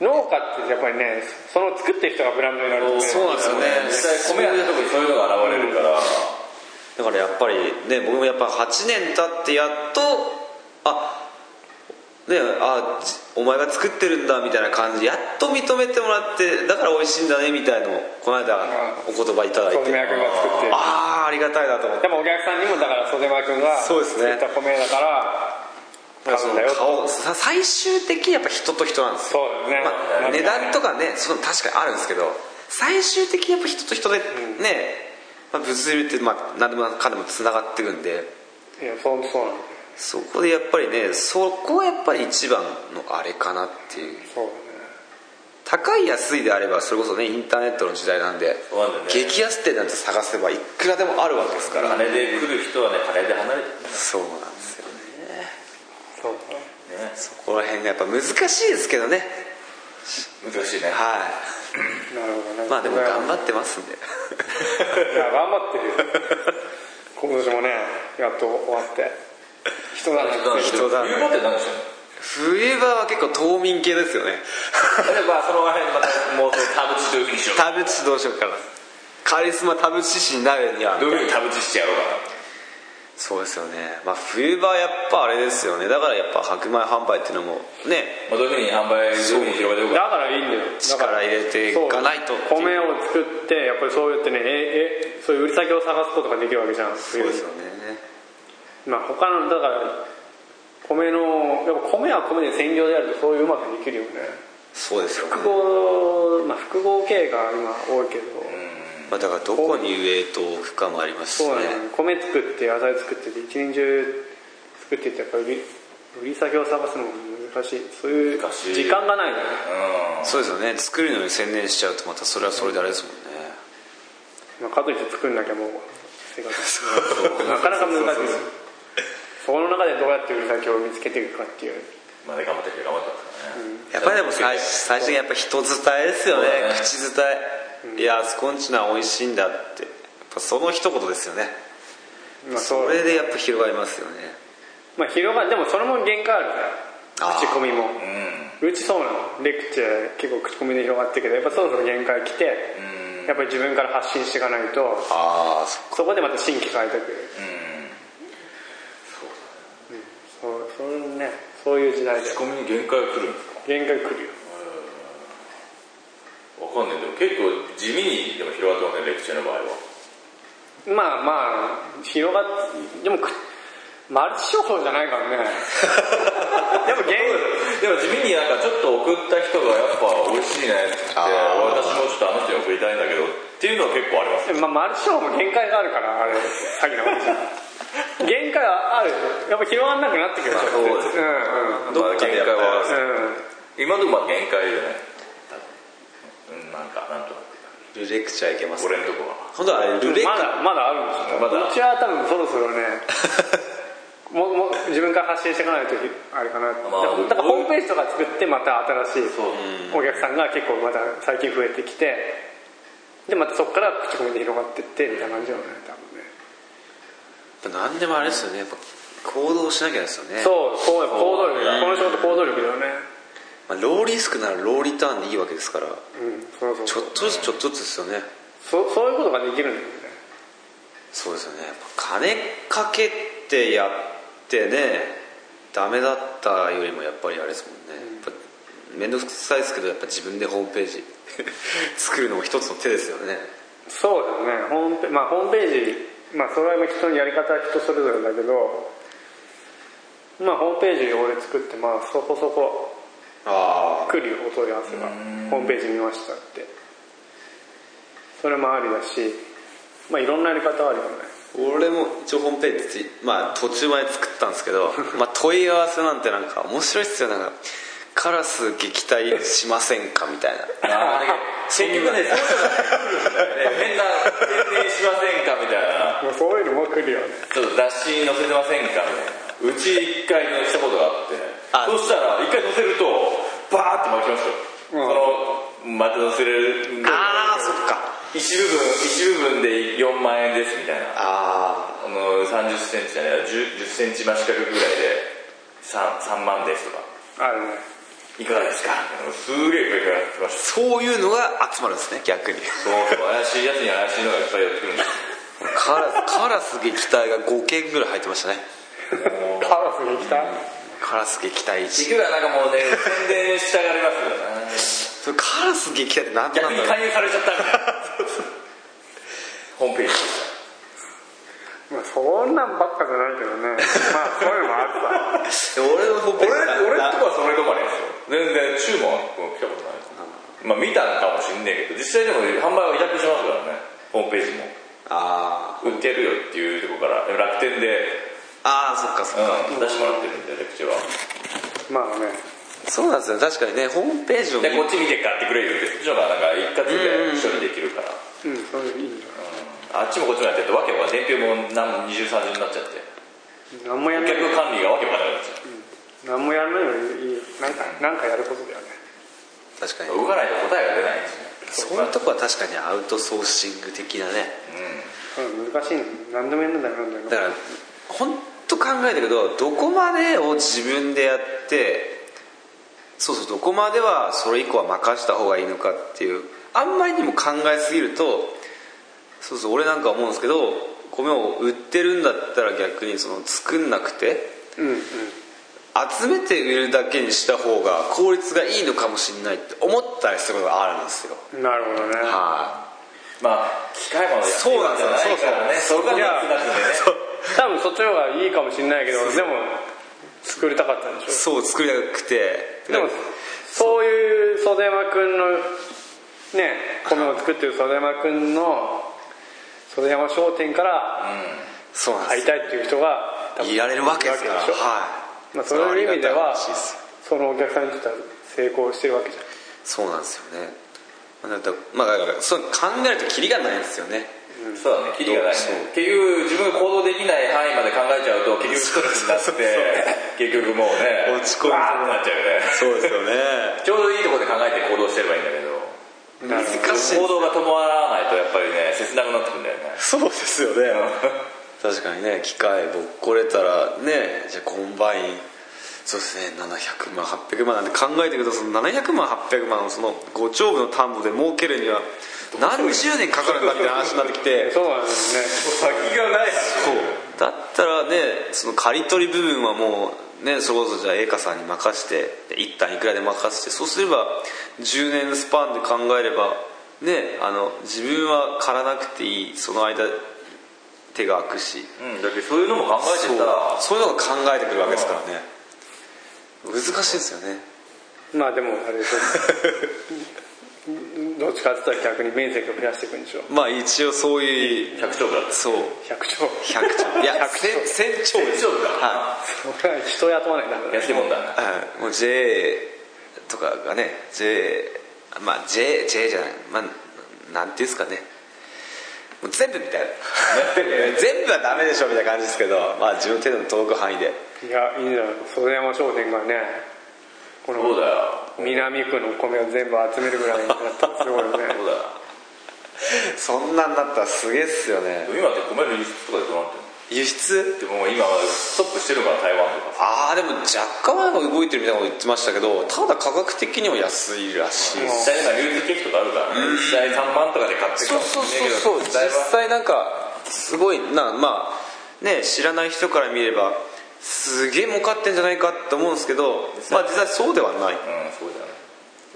Speaker 2: 農家ってやっぱりねその作ってる人がブランドになる
Speaker 1: そうなんですよね。
Speaker 3: 実際米なんて特にそういうのが現れるから。
Speaker 1: だからやっぱりね僕もやっぱ8年経ってやっとあねあじお前が作ってるんだみたいな感じやっと認めてもらってだから美味しいんだねみたいのをこの間お言葉いただいて。
Speaker 2: 袖山君が作ってる。
Speaker 1: ああありがたいなと思って。
Speaker 2: でもお客さんにもだから袖山君が
Speaker 1: そうですね。
Speaker 2: 作った米だから
Speaker 1: 顔さ最終的にやっぱ人と人なんですよ。
Speaker 2: そうだね、
Speaker 1: まあ、値段とかねその確かにあるんですけど最終的にやっぱ人と人でね、まあ、物流ってまあ何でもかんでもつながっていくんで。
Speaker 2: いやそうそうなんだよ
Speaker 1: そこでやっぱりねそこはやっぱり一番のあれかなっていう。
Speaker 2: そう
Speaker 1: 高い安いであればそれこそねインターネットの時代なんで
Speaker 3: ね。
Speaker 1: 激安店なんて探せばいくらでもあるわけですから。
Speaker 3: 金で来る人はね金で離れてる。
Speaker 1: そうなんですよね。
Speaker 2: そうだね。
Speaker 3: ね。
Speaker 1: そこら辺がやっぱ難しいですけどね。
Speaker 3: 難しいね。
Speaker 1: は
Speaker 2: なるほどね。
Speaker 1: いまあでも頑張ってますんで。
Speaker 2: いや頑張ってるよ。今年もねやっと終わって人だね。
Speaker 1: 人だね。
Speaker 3: 冬場って何でしょう
Speaker 1: 冬場は結構冬眠系ですよね。
Speaker 3: 例えばその辺またもうその田淵というふうにしよう。
Speaker 1: 田淵どうしようかな。カリスマ田淵師になるには
Speaker 3: どういうふうに田淵してやろうか
Speaker 1: そうですよね。まあ冬場はやっぱあれですよね。だからやっぱ白米販売っていうのもね。
Speaker 3: な、まあ、どういうふうに販売どういうふうに広げていくか
Speaker 2: だからいいんだよ。
Speaker 1: 力入れていかないと
Speaker 2: 米を作ってやっぱりそうやってねええそういう売り先を探すことができるわけじゃん。
Speaker 1: そうですよね
Speaker 2: まあ他のだから米のやっぱ米は米で専業でやるとそういううまくできるよね。
Speaker 1: そうですよね。
Speaker 2: 複合まあ複合系が今多いけど、
Speaker 1: まあ、だからどこに植えておくかもありますし
Speaker 2: そう
Speaker 1: ね。
Speaker 2: 米作って野菜作ってて一年中作っててやっぱり売り売り先を探すのも難しい。そういう時間がないよね。
Speaker 3: うん。
Speaker 1: そうですよね。作るのに専念しちゃうとまたそれはそれであれですもんね。
Speaker 2: まあ、かといって作んなきゃもう生活 なかなか難しいその中でどうやって売り先を見つけていくかっていう、
Speaker 3: まあね頑張ってる頑張ってますからね。
Speaker 1: やっぱりでも最最初にやっぱ人伝えですよね。
Speaker 3: ね
Speaker 1: 口伝え、いやあそこんちのは美味しいんだって。やっぱその一言ですよね。
Speaker 2: まあ、
Speaker 1: それでやっぱ広がりますよね。
Speaker 2: まあ広がでもそれも限界あるから。口コミも。
Speaker 3: うん。
Speaker 2: うちそうなの。レクチャー結構口コミで広がってるけどやっぱそろそろ限界来て
Speaker 3: うん。
Speaker 2: やっぱり自分から発信していかないと。
Speaker 1: ああそ
Speaker 2: そこでまた新規開拓。
Speaker 3: うん
Speaker 2: そうそういうねそういう時代で。
Speaker 3: 仕込みに限界が来るんですか？
Speaker 2: 限界来るよ。
Speaker 3: わかんない。でも結構地味にでも広がってますねレクチャーの場合は。
Speaker 2: まあまあ広がっでもくマルチ商法じゃないからね。でも限
Speaker 3: でも地味になんかちょっと送った人がやっぱ美味しいねって言って
Speaker 1: あー。
Speaker 3: 私もちょっとあの人に送りたいんだけどっていうのは結構あります。
Speaker 2: まあ、マルチ商法も限界があるからあれ詐欺の話限界はあるやっぱ広がんなくなってくる
Speaker 3: そうです。
Speaker 2: うん。うん
Speaker 1: どっか
Speaker 3: 限界は
Speaker 2: うん。
Speaker 3: 今のところまあ限界じゃないうんなんかなんとなく。
Speaker 1: ルレクチャーいけます
Speaker 3: 俺のとこは。
Speaker 1: 本当はあれルレク
Speaker 2: まだまだあるんですよ。
Speaker 3: まだ。
Speaker 2: うちは多分そろそろね もうもう自分から発信していかないとあれかな、
Speaker 3: まあ
Speaker 2: だからホームページとか作ってまた新しいお客さんが結構また最近増えてきてでまたそこから口コミで広がってってみたいな感じだよね多分。ね
Speaker 1: 何でもあれですよね。やっぱ行動しなきゃですよね。
Speaker 2: そうそう行動力。この仕事行動力だよね。
Speaker 1: まあ、ローリスクならローリターンでいいわけですから。
Speaker 2: うんそうそう
Speaker 1: ちょっとずつちょっとずつですよね。
Speaker 2: そそういうことができるんだよね。
Speaker 1: そうですよね。やっぱ金かけてやってねダメだったよりもやっぱりあれですもんね、やっぱ面倒くさいですけどやっぱ自分でホームページ 作るのも一つの手ですよね。
Speaker 2: そうだよね。ホームペ,、まあ、ホームページまあそれは人のやり方は人それぞれだけどまあホームページを俺作ってまあそこそこ
Speaker 1: あ
Speaker 2: 来るよお問い合わせがホームページ見ましたって。それもありだしまあいろんなやり方あるよね。
Speaker 1: 俺も一応ホームページまあ途中まで作ったんですけど まあ問い合わせなんてなんか面白いっすよ。なんかカラス撃退しませんかみたいな
Speaker 3: 結局ねそういうのが来るんだよね変な宣伝しませんかみたいな
Speaker 2: もうそういうのも来るよね。
Speaker 3: ちょっと雑誌に載せてませんかみたいな。うち一回のしたことがあって。
Speaker 1: あ
Speaker 3: そしたら一回載せるとバーって巻きますよ、
Speaker 2: うん。
Speaker 3: そのまた乗せれる
Speaker 1: ああそっか。
Speaker 3: 一部分一部分で4万円ですみたいな。
Speaker 1: あ
Speaker 3: あの3 0センチじゃない 10, 10センチ増し価格ぐらいで 3, 3万ですとか。
Speaker 2: あるね
Speaker 3: いかがですか？すげえ声が来ました。
Speaker 1: そういうのが集まるんですね逆に。
Speaker 3: そうそう怪しいやつに怪しいのがいっぱいやってくるんです
Speaker 1: カラカラス撃退が5件ぐらい入ってましたね。
Speaker 2: カラスに来た
Speaker 1: カラス撃退
Speaker 3: 結
Speaker 1: 1
Speaker 3: 局はなんかもうね宣伝したがりますよ。ね
Speaker 1: それカラス撃退って何なんだろう。
Speaker 3: 逆に勧誘されちゃったみたいな。ホームページ。
Speaker 2: まあそんなんばっかじゃないけどね。まあそういうのもあるさ
Speaker 1: 俺のホームペ
Speaker 3: 俺
Speaker 1: ージ
Speaker 3: 俺んとこはそれ止まりですよ全然注文は来たことないまあ見たのかもしんねえけど実際でも販売は委託しますからね。ホームページも。
Speaker 1: あ
Speaker 3: 売ってやるよっていうところから楽天で、
Speaker 1: あああそっかそっか、
Speaker 3: うん、出してもらってるんでレクチャーは。
Speaker 2: まあね。
Speaker 1: そうなんですよ。確かにねホームページを見
Speaker 3: でこっち見て買ってくれよってそっちの方がなんか一括で処理できるから、
Speaker 2: うんそれいいんじゃ
Speaker 3: あっちもこっちもやってるとわけは伝票も何二重三重になっちゃって。
Speaker 2: 何もや
Speaker 3: 顧
Speaker 2: んない。
Speaker 3: 客管理がわけわかんなくなっちゃう、
Speaker 2: 何もやらないよりいいなんかなんかやることだよね。
Speaker 1: 確かに。
Speaker 3: 動かないと答えが出ないんですよ
Speaker 1: そういうとこは確かにアウトソーシング的なね。
Speaker 2: うん。難しいの何でもやんんだよ。だ
Speaker 1: から本当考えたけどどこまでを自分でやってそうそうどこまではそれ以降は任した方がいいのかっていうあんまりにも考えすぎるとそうそう俺なんか思うんですけど米を売ってるんだったら逆にその作んなくて
Speaker 2: うんうん
Speaker 1: 集めて売るだけにした方が効率がいいのかもしれないって思ったりすることがあるんですよ。
Speaker 2: なるほどね。
Speaker 1: は
Speaker 3: まあ機械も安いわけじゃないからね。
Speaker 2: そう
Speaker 3: なくなってね。
Speaker 2: 多分そっちの方がいいかもしれないけどでも作りたかったんで
Speaker 1: い
Speaker 2: しょ
Speaker 1: そう作りたくて。
Speaker 2: でもそういう袖山くんのね米を作ってる袖山くんの袖山商店から
Speaker 1: そうなんです。
Speaker 2: 買いたいっていう人が
Speaker 1: いられるわけですから。はい
Speaker 2: まあ、そういう意味ではそのお客さんにとっては成功してるわけじゃん。
Speaker 1: そうなんですよね。まあだからまあだからそう考えるとキリがないんですよね。
Speaker 3: そうだね。キリがないね。結局自分が行動できない範囲まで考えちゃうと結局ストレスになって結局もうね
Speaker 1: 落ち込む。
Speaker 3: なっちゃうよね。
Speaker 1: そうですよね。
Speaker 3: ちょうどいいところで考えて行動してればいいんだけど
Speaker 1: 難しい
Speaker 3: 行動が伴わないとやっぱりね切なくなってくるんだよね。
Speaker 1: そうですよね 確かにね機械ぼっこれたらねじゃあコンバイン。そうですね700万800万。なんて考えていくとその700万800万をその5丁分の田んぼで儲けるには何十年かかるんだみたいな話になってきて。
Speaker 2: そうなんですね。
Speaker 3: 先がない
Speaker 1: そう。だったらねその刈り取り部分はもうねそれこそじゃあ栄華さんに任してで一旦いくらで任せてそうすれば10年スパンで考えればねあの自分は刈らなくていい。その間手が空くし。
Speaker 3: うんだけどそういうのも考えてたら。
Speaker 1: そう。いうのが考えてくるわけですからね。難しいですよね。
Speaker 2: まあでもあれでしょ。どっちかって言ったら逆に面積を増やしていくんでしょ。
Speaker 1: まあ一応そういう
Speaker 3: 100兆ぐらい。
Speaker 1: そう。
Speaker 2: 100兆。
Speaker 1: 100兆。いや1000 1000兆です。
Speaker 3: 1000兆か。
Speaker 1: は
Speaker 2: それは人雇わないんだから
Speaker 3: 安いもんだね
Speaker 1: い、はい、もう JA とかがね JA まあ J, J じゃない。まあなんていうんですかね全部みたいな。全部はダメでしょみたいな感じですけどまあ自分の手の届く範囲で。
Speaker 2: いやいいんじゃない袖山商店がねこの
Speaker 3: そうだよ。
Speaker 2: 南区の米を全部集めるぐらいになったらすごいよね。
Speaker 3: そうだよ。
Speaker 1: そんなんだったらすげえっすよね。
Speaker 3: 今って米の輸出とかでどうなってるの？
Speaker 1: 輸出
Speaker 3: でも今はストップしてるから台湾とか。
Speaker 1: ああでも若干は動いてるみたいなこと言ってましたけどただ価格的には安いらしい
Speaker 3: 実際なんか流通経費とかあるからね。実際3万とかで買ってる。か
Speaker 1: そう
Speaker 3: もしれないけど
Speaker 1: そう。そうそう実
Speaker 3: 実際
Speaker 1: なんかすごいなまあね知らない人から見ればすげえ儲かってんじゃないかって思うんですけどまあ実際そうではない。
Speaker 3: うんそうだよね。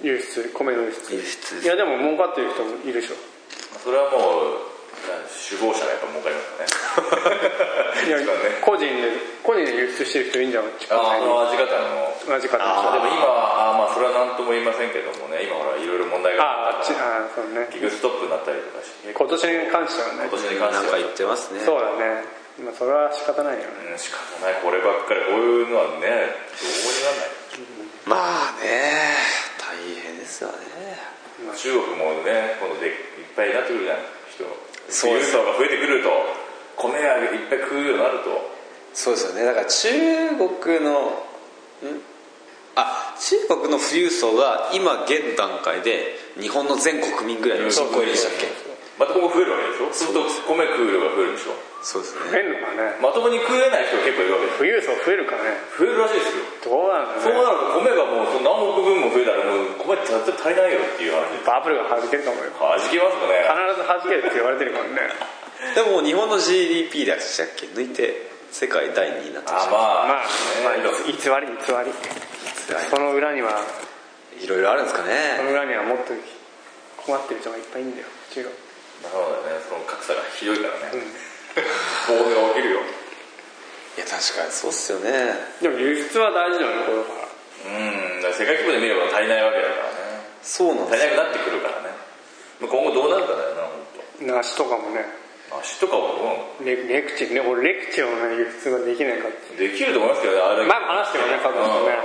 Speaker 2: 輸出米の輸出。
Speaker 1: 輸出。
Speaker 2: いやでも儲かってる人もいるでしょ。
Speaker 3: それはもう首謀者がやっぱ儲かりますね。
Speaker 2: いや
Speaker 3: 一番ね。
Speaker 2: 個人で個人で輸出してる人いるんじゃん。
Speaker 3: ああの味方の
Speaker 2: 同じ方
Speaker 1: あ
Speaker 3: でも今はあーまあそれは何とも言いませんけどもね。今ほらいろいろ問題が
Speaker 2: あああっち
Speaker 3: あ
Speaker 2: そうね。
Speaker 3: 結局ストップになったりとかして。
Speaker 2: 今年に関してはね。
Speaker 3: 今年に関しては
Speaker 1: なんか言ってますね。
Speaker 2: そうだね。まあそれは仕方ないよね。
Speaker 3: うん仕方ない。こればっかりこういうのはねどうにもならない。
Speaker 1: まあね大変ですよね。
Speaker 3: 中国もね今度でいっぱいになってくるじゃん人。
Speaker 1: そうです
Speaker 3: 富裕層が増えてくると米がいっぱい食うようになると
Speaker 1: そうですよね。だから中国のあ中国の富裕層が今現段階で日本の全国民ぐらいの人口いるでしたっけ？
Speaker 3: またここ増えるわけでしょ？そう。すると米食う量が増えるでしょ？
Speaker 1: そうです
Speaker 2: 増えんのかね？
Speaker 3: まともに食えない人が結構いるわけです
Speaker 2: 富裕層増えるかね。
Speaker 3: 増えるらしいですよ。
Speaker 2: どうなんだ
Speaker 3: そうなると米がもうその何億分も増えたらもう米って絶対足りないよっていう話。
Speaker 2: バブルが弾けるかもよ。
Speaker 3: 弾きますかね？
Speaker 2: 必ず弾けるって言われてるからね。
Speaker 1: でも日本の GDP でしたっけ？抜いて世界第2位になってまた
Speaker 3: まあ、
Speaker 2: まあ、まあ、偽り偽り。その裏には。い
Speaker 1: ろいろあるんですか
Speaker 2: そ
Speaker 1: ね
Speaker 2: の裏にはもっと困ってる人がいっぱいいるんだよ。違う
Speaker 3: なるほどね。その格差がひどいからね、暴動が起きるよ。
Speaker 1: いや確かにそうっすよね。
Speaker 2: でも輸出は大事なのこれから
Speaker 3: うん。だから世界規模で見れば足りないわけだからね。
Speaker 1: そうなんです
Speaker 3: 足りなくなってくるからね。今後どうなるかだよな本
Speaker 2: 梨とかもね。
Speaker 3: 当足とかもどう
Speaker 2: レレクチね俺レクチのね輸出ができないかって
Speaker 3: できると思いますけどね。あれ
Speaker 2: 前も話してもね佐藤さんね。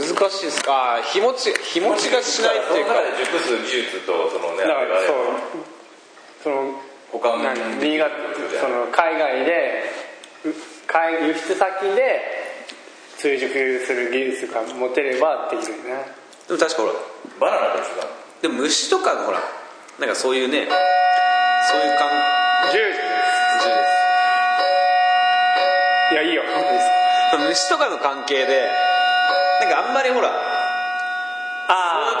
Speaker 1: 難しいです。か日持ち日持ちがしないっていうか。
Speaker 3: その中で熟す技術とそのね。
Speaker 2: そうその
Speaker 3: 保管
Speaker 2: 何新潟その海外でう海輸出先で追熟する技術が持てればできるよね。
Speaker 1: でも確かほら
Speaker 3: バナナと一緒だ
Speaker 1: でも虫とかのほらなんかそういうねそういう感
Speaker 2: 10時です。いやいいよ。
Speaker 1: じ 虫とかの関係でなんかあんまりほら
Speaker 2: あ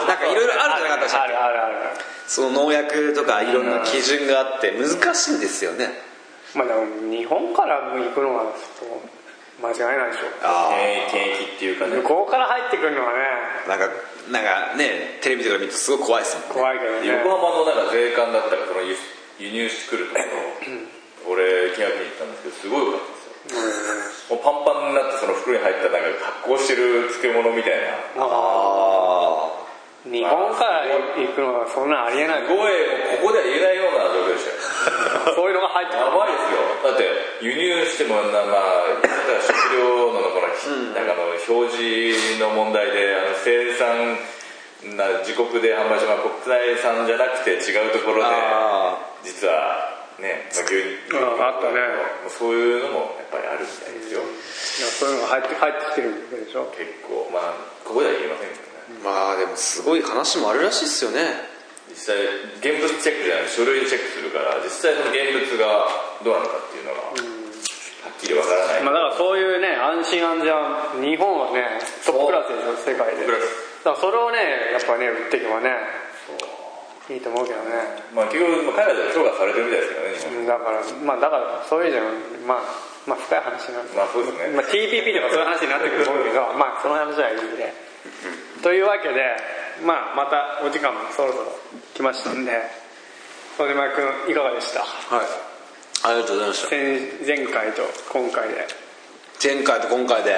Speaker 1: なんかいろいろあるんじゃなかったでしたっけ
Speaker 2: あるあるある。
Speaker 1: その農薬とかいろんな基準があって難しいんですよね。
Speaker 2: まあでも日本から行くのはちょっと間違いないでしょ。
Speaker 1: あ
Speaker 3: 検疫っていうかね。
Speaker 2: 向こうから入ってくるのはね。
Speaker 1: なんかなんかねテレビとか見るとすごい怖いですもんね。
Speaker 2: 怖いけどね。
Speaker 3: 横浜のなんか税関だったらその輸輸入してくるところ 俺見学に行ったんですけどすごい良かったですよ。もうパンパンになってその袋に入ったなんか発酵してる漬物みたいな。
Speaker 1: あ
Speaker 2: 日本から行くのはそんなんありえない。
Speaker 3: すごいここでは言えないような状況でしたよ。
Speaker 2: そういうのが入って
Speaker 3: やばいですよ。だって輸入してもなまあ食料のこの、なんかあの表示の問題であの生産な自国で販売しても国内産じゃなくて違うところで
Speaker 1: あ
Speaker 3: 実はね、まあ、牛乳
Speaker 2: ああったね。
Speaker 3: そういうのもやっぱりあるみたいですよ、
Speaker 2: いやそういうのが入って入ってきてるわけでしょ。
Speaker 3: 結構まあここでは言えませんけど。ね
Speaker 1: まあでもすごい話もあるらしいっすよね。
Speaker 3: 実際現物チェックじゃない書類でチェックするから実際その現物がどうなのかっていうのがはっきりわからない、
Speaker 2: まあだからそういうね安心安全日本はねトップクラスでしょ世界で。だからそれをねやっぱね売っていけばねいいと思うけどね。
Speaker 3: まあ結局まあ海外では評価されてるみたいですけどね
Speaker 2: だからまあだからそういうじゃんまあまあ深い話になる
Speaker 3: まあそうですね。
Speaker 2: まあ、TPP とかそういう話になってくると思うけどまあその話はいいんで というわけでまあまたお時間もそろそろ来ましたんで小島君いかがでした？
Speaker 1: はい。ありがとうございました。
Speaker 2: 前前回と今回で。
Speaker 1: 前回と今回で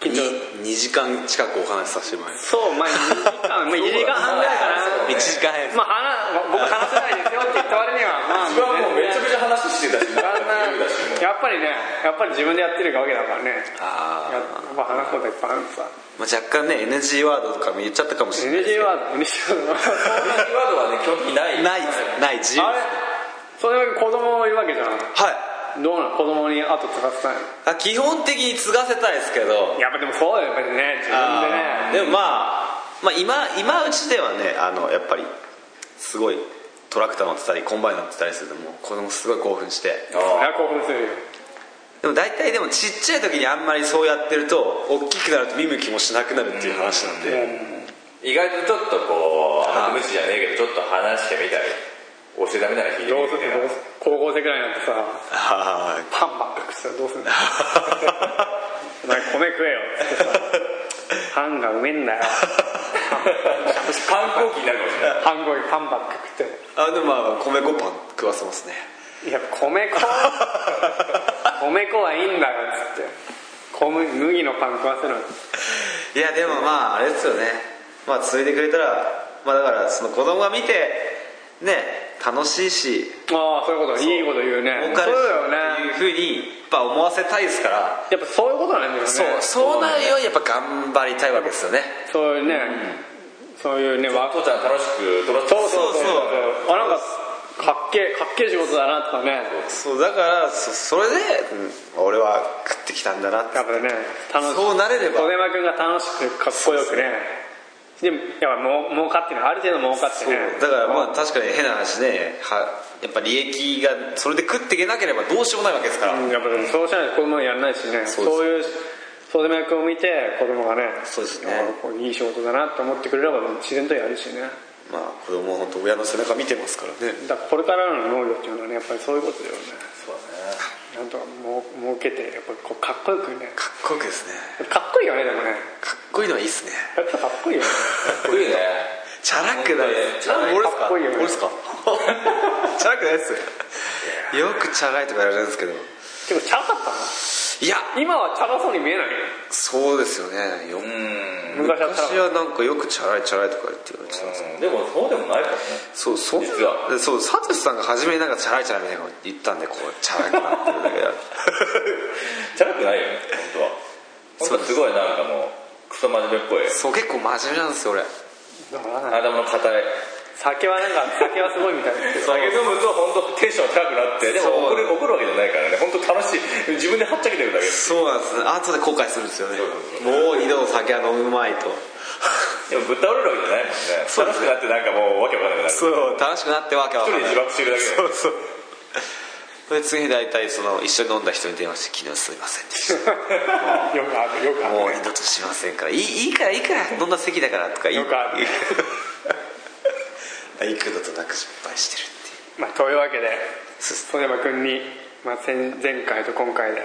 Speaker 2: 緊張
Speaker 1: 2, 時間近くお話しさせてもらいます。
Speaker 2: そうまあ2時間、まあ、1時間半ぐらいかな。
Speaker 1: 1時間半
Speaker 2: まあ話僕話せないですよって言った割には
Speaker 3: もうめちゃめちゃ話してたし
Speaker 2: あんな
Speaker 3: だしもう
Speaker 2: やっぱりねやっぱり自分でやってるわけだからね。
Speaker 1: あ
Speaker 2: やまあ話すこといっぱいあるさ。
Speaker 1: まあ、若干ね NG ワードとかも言っちゃったかもしれない
Speaker 2: NG ワード NG ワード
Speaker 3: キーワードはね基本的にない。
Speaker 1: ないない自由。
Speaker 2: あれ？それ子供いるわけじゃん
Speaker 1: はい。
Speaker 2: どうなん子供に後継がせたいの？
Speaker 1: あ基本的に継がせたいですけど。
Speaker 2: やっぱでもそうだよやっぱりね。自分でね。
Speaker 1: でもまあ、まあ、今今うちではねあのやっぱりすごいトラクター乗ってたりコンバイン乗ってたりするともう子供すごい興奮して。
Speaker 2: そりゃ興奮するよ
Speaker 1: でも大体でもちっちゃい時にあんまりそうやってると大きくなると見向きもしなくなるっていう話なんで、
Speaker 3: 意外とちょっとこう無視じゃねえけどちょっと話してみたり教えたみたいな聞いて
Speaker 2: どうす
Speaker 3: みる
Speaker 2: 高校生ぐらいになってさ
Speaker 1: はい
Speaker 2: パンばっか食ってたらどうするの お前米食えよっつってさパンがうめえんだよ。
Speaker 3: 反抗期になるかもしれない。
Speaker 2: パンごいパンばっか食って
Speaker 1: あでもまあ米粉パン食わせますね。
Speaker 2: いや米粉。米粉はいいんだよっつって。小麦麦のパン食わせろよ
Speaker 1: いやでもまああれですよね。まあ継いでくれたらまあだからその子供が見てね楽しいし
Speaker 2: ああそういうこと。いいこと言うね。そうだよ
Speaker 1: っていう
Speaker 2: ね
Speaker 1: ふうにやっぱ思わせたいですから。
Speaker 2: やっぱそういうことなんだよね。
Speaker 1: そうそうなるようにやっぱ頑張りたいわけですよね。
Speaker 2: そういうね、そういうねわ
Speaker 3: 父ちゃん楽しくトラック
Speaker 2: そうそうそうそう。あなんかかっけえかっけえ仕事だなとかね。
Speaker 1: そうだからそそれで、うん俺は食ってきたんだなって。
Speaker 2: やっぱね楽し
Speaker 1: そうなれれば。
Speaker 2: 小山君が楽しくかっこよくねでもやっぱもう儲かってねある程度儲かって
Speaker 1: そう
Speaker 2: ね
Speaker 1: だからまあ確かに変な話ね。はやっぱ利益がそれで食っていけなければどうしようもないわけですから、
Speaker 2: うんやっぱそうしないと子供はやらないしね。
Speaker 1: そう
Speaker 2: そういう袖目役を見て子供がね
Speaker 1: そうですね。
Speaker 2: いい仕事だなと思ってくれれば自然とやるしね。
Speaker 1: まあ子供は本当親の背中見てますからね。
Speaker 2: だからこれからの農業っていうのはねやっぱりそういうことだよね。
Speaker 3: そうだね
Speaker 2: なんとかもう儲けてやっぱりこうかっこよくね。
Speaker 1: かっこよくですね。
Speaker 2: かっこいいよねでもね。
Speaker 1: かっこいいのはいいっすね。
Speaker 2: やっぱかっこいいよね。
Speaker 3: かっこいいね。
Speaker 1: チャラくない
Speaker 3: チャラい
Speaker 1: 俺か？
Speaker 2: かっこいいよね。
Speaker 1: 俺ですか？チャラくないっす。よくチャラいとかやられるんですけど。
Speaker 2: でもチャラかったない
Speaker 1: や。
Speaker 2: 今はチャラそうに見えない？
Speaker 1: そうですよね。よ
Speaker 3: うん
Speaker 2: 昔は
Speaker 1: 昔はなんかよくチャラいチャラいとか言って言われてたんです。よ
Speaker 3: でもそうでもないからね。
Speaker 1: そうそそうサトシさんが初めになんかチャラいチャラいみたいなの言ったんでこうチャラくなってるだけだ
Speaker 3: チャラくないよね本当は。本当はすごいなんかもうクソ真面目っぽい。
Speaker 1: そう結構真面目なんですよ俺。
Speaker 2: だからね
Speaker 3: 頭の硬い
Speaker 2: 酒はなんか酒はすごいみたいですけど。
Speaker 3: 酒飲むと本当テンション高くなってでも怒る怒るわけじゃないからね。本当楽しい。自分ではっちゃけてるだけ
Speaker 1: そうなんです。ね後で後悔するんですよね。もう二度酒は飲むまいと。
Speaker 3: でもぶっ倒れるわけじゃないもんね。楽しくなってなんかもうわけわかんなくなる。
Speaker 1: そう楽しくなってわけわかんない。
Speaker 3: 一人で自爆してるだけで。
Speaker 1: そうそう。そ次に大体その一緒に飲んだ人に電話して「昨日すいませんでした」
Speaker 2: よくあるよくある。
Speaker 1: もう二度としませんから。いいいいからいいから。飲んだ席だからとか言う。
Speaker 2: よくある
Speaker 1: 幾度となく失敗してるっていう。
Speaker 2: まあ、というわけで曽山君に、まあ、前前回と今回で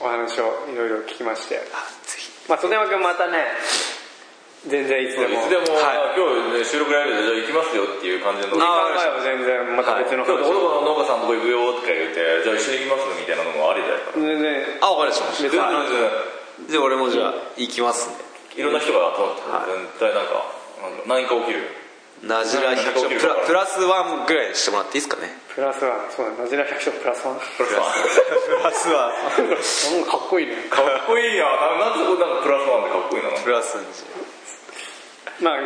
Speaker 2: お話をいろいろ聞きまして、
Speaker 1: あぜひ。
Speaker 2: まあ、曽山君またね全然いつでも。
Speaker 3: いつでも、
Speaker 1: はい。
Speaker 3: 今日、ね、収録やるんでじゃあ行きますよっていう感じの。
Speaker 2: 考
Speaker 1: あ
Speaker 2: えは全然また別の
Speaker 3: ちょっと
Speaker 2: 話
Speaker 3: 俺の農家さんのとこ行くよとか言ってじゃあ一緒に行きますみたいなのもありだよ。
Speaker 2: 全然。
Speaker 1: あ分かりました。
Speaker 3: 全然全
Speaker 1: じゃあ俺もじゃあ行きますんで
Speaker 3: 然いろんな人が集まって絶対なんかなんだ何か起きる
Speaker 1: ナジラ100勝プラプラスワンぐらいにしてもらっていいですかね。
Speaker 2: プラスワン。そうだナジラ百姓プラスワン。
Speaker 3: プラスワン。
Speaker 1: プラスワン
Speaker 2: うんかっこいいね。
Speaker 3: かっこいいや。ななんでなんかプラスワンでかっこいいな
Speaker 1: プラス
Speaker 2: まあ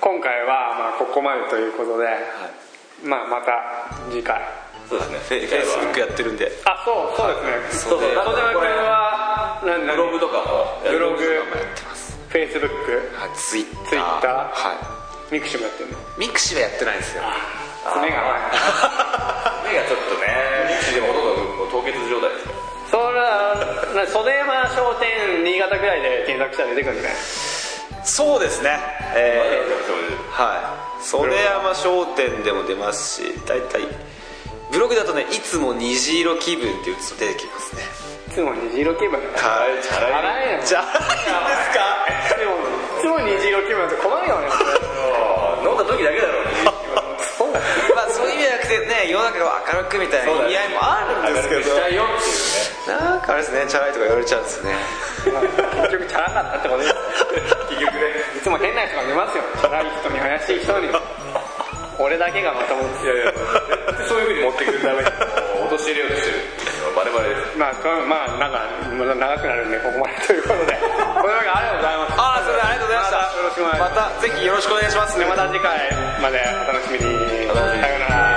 Speaker 2: 今回はまあここまでということで、まあまた次回。
Speaker 3: そうですね。
Speaker 1: フェイスブックやってるんで。
Speaker 2: あそうそうですね。
Speaker 3: そうそう
Speaker 2: 曽山君は何
Speaker 3: ブログとかも
Speaker 2: ブログ
Speaker 1: やってます。
Speaker 2: フェイスブック
Speaker 1: はいツイッター
Speaker 2: ツイッター
Speaker 1: はい
Speaker 2: ミクシブやってるの？
Speaker 1: ミクシーはやってないんですよ。
Speaker 2: 爪がない
Speaker 3: 目がちょっとねでもほとんど凍結状態ですよ
Speaker 2: それはな袖山商店新潟ぐらいで検索したら出てくるんじゃない
Speaker 1: そうですねえーはい袖山商店でも出ますし大体ブログだとねいつも虹色気分って打つと出てきますね
Speaker 2: いつも虹色気分
Speaker 1: はい
Speaker 3: チャラい
Speaker 2: 洗えよ
Speaker 1: じゃあいいですか
Speaker 2: でもいつも虹色気分って困るよね
Speaker 3: 飲んだ時だけだろ。うね
Speaker 2: そう
Speaker 1: まあそういう意味じゃなくてね世の中が明るくみたいな意味合いもあるんですけど。
Speaker 3: ね。
Speaker 1: なんかあれですねチャラいとか言われちゃうんですよね
Speaker 2: 結局チャラかったってことです。
Speaker 3: 結局ね
Speaker 2: いつも変な人が出ますよ。チャラい人に怪しい人に。俺だけがまとも
Speaker 3: いやいや。そういうふうに持ってくるためにもう陥れようとしてるバレバレです。
Speaker 2: まあとまあなんか長くなるんでここまでということで。これだけありがとうございます。
Speaker 1: ああそれではありがとうございました。
Speaker 2: またよろしくお願いします。
Speaker 1: またぜひよろしくお願いします。
Speaker 2: でまた次回まで
Speaker 3: お楽しみに。
Speaker 2: さようなら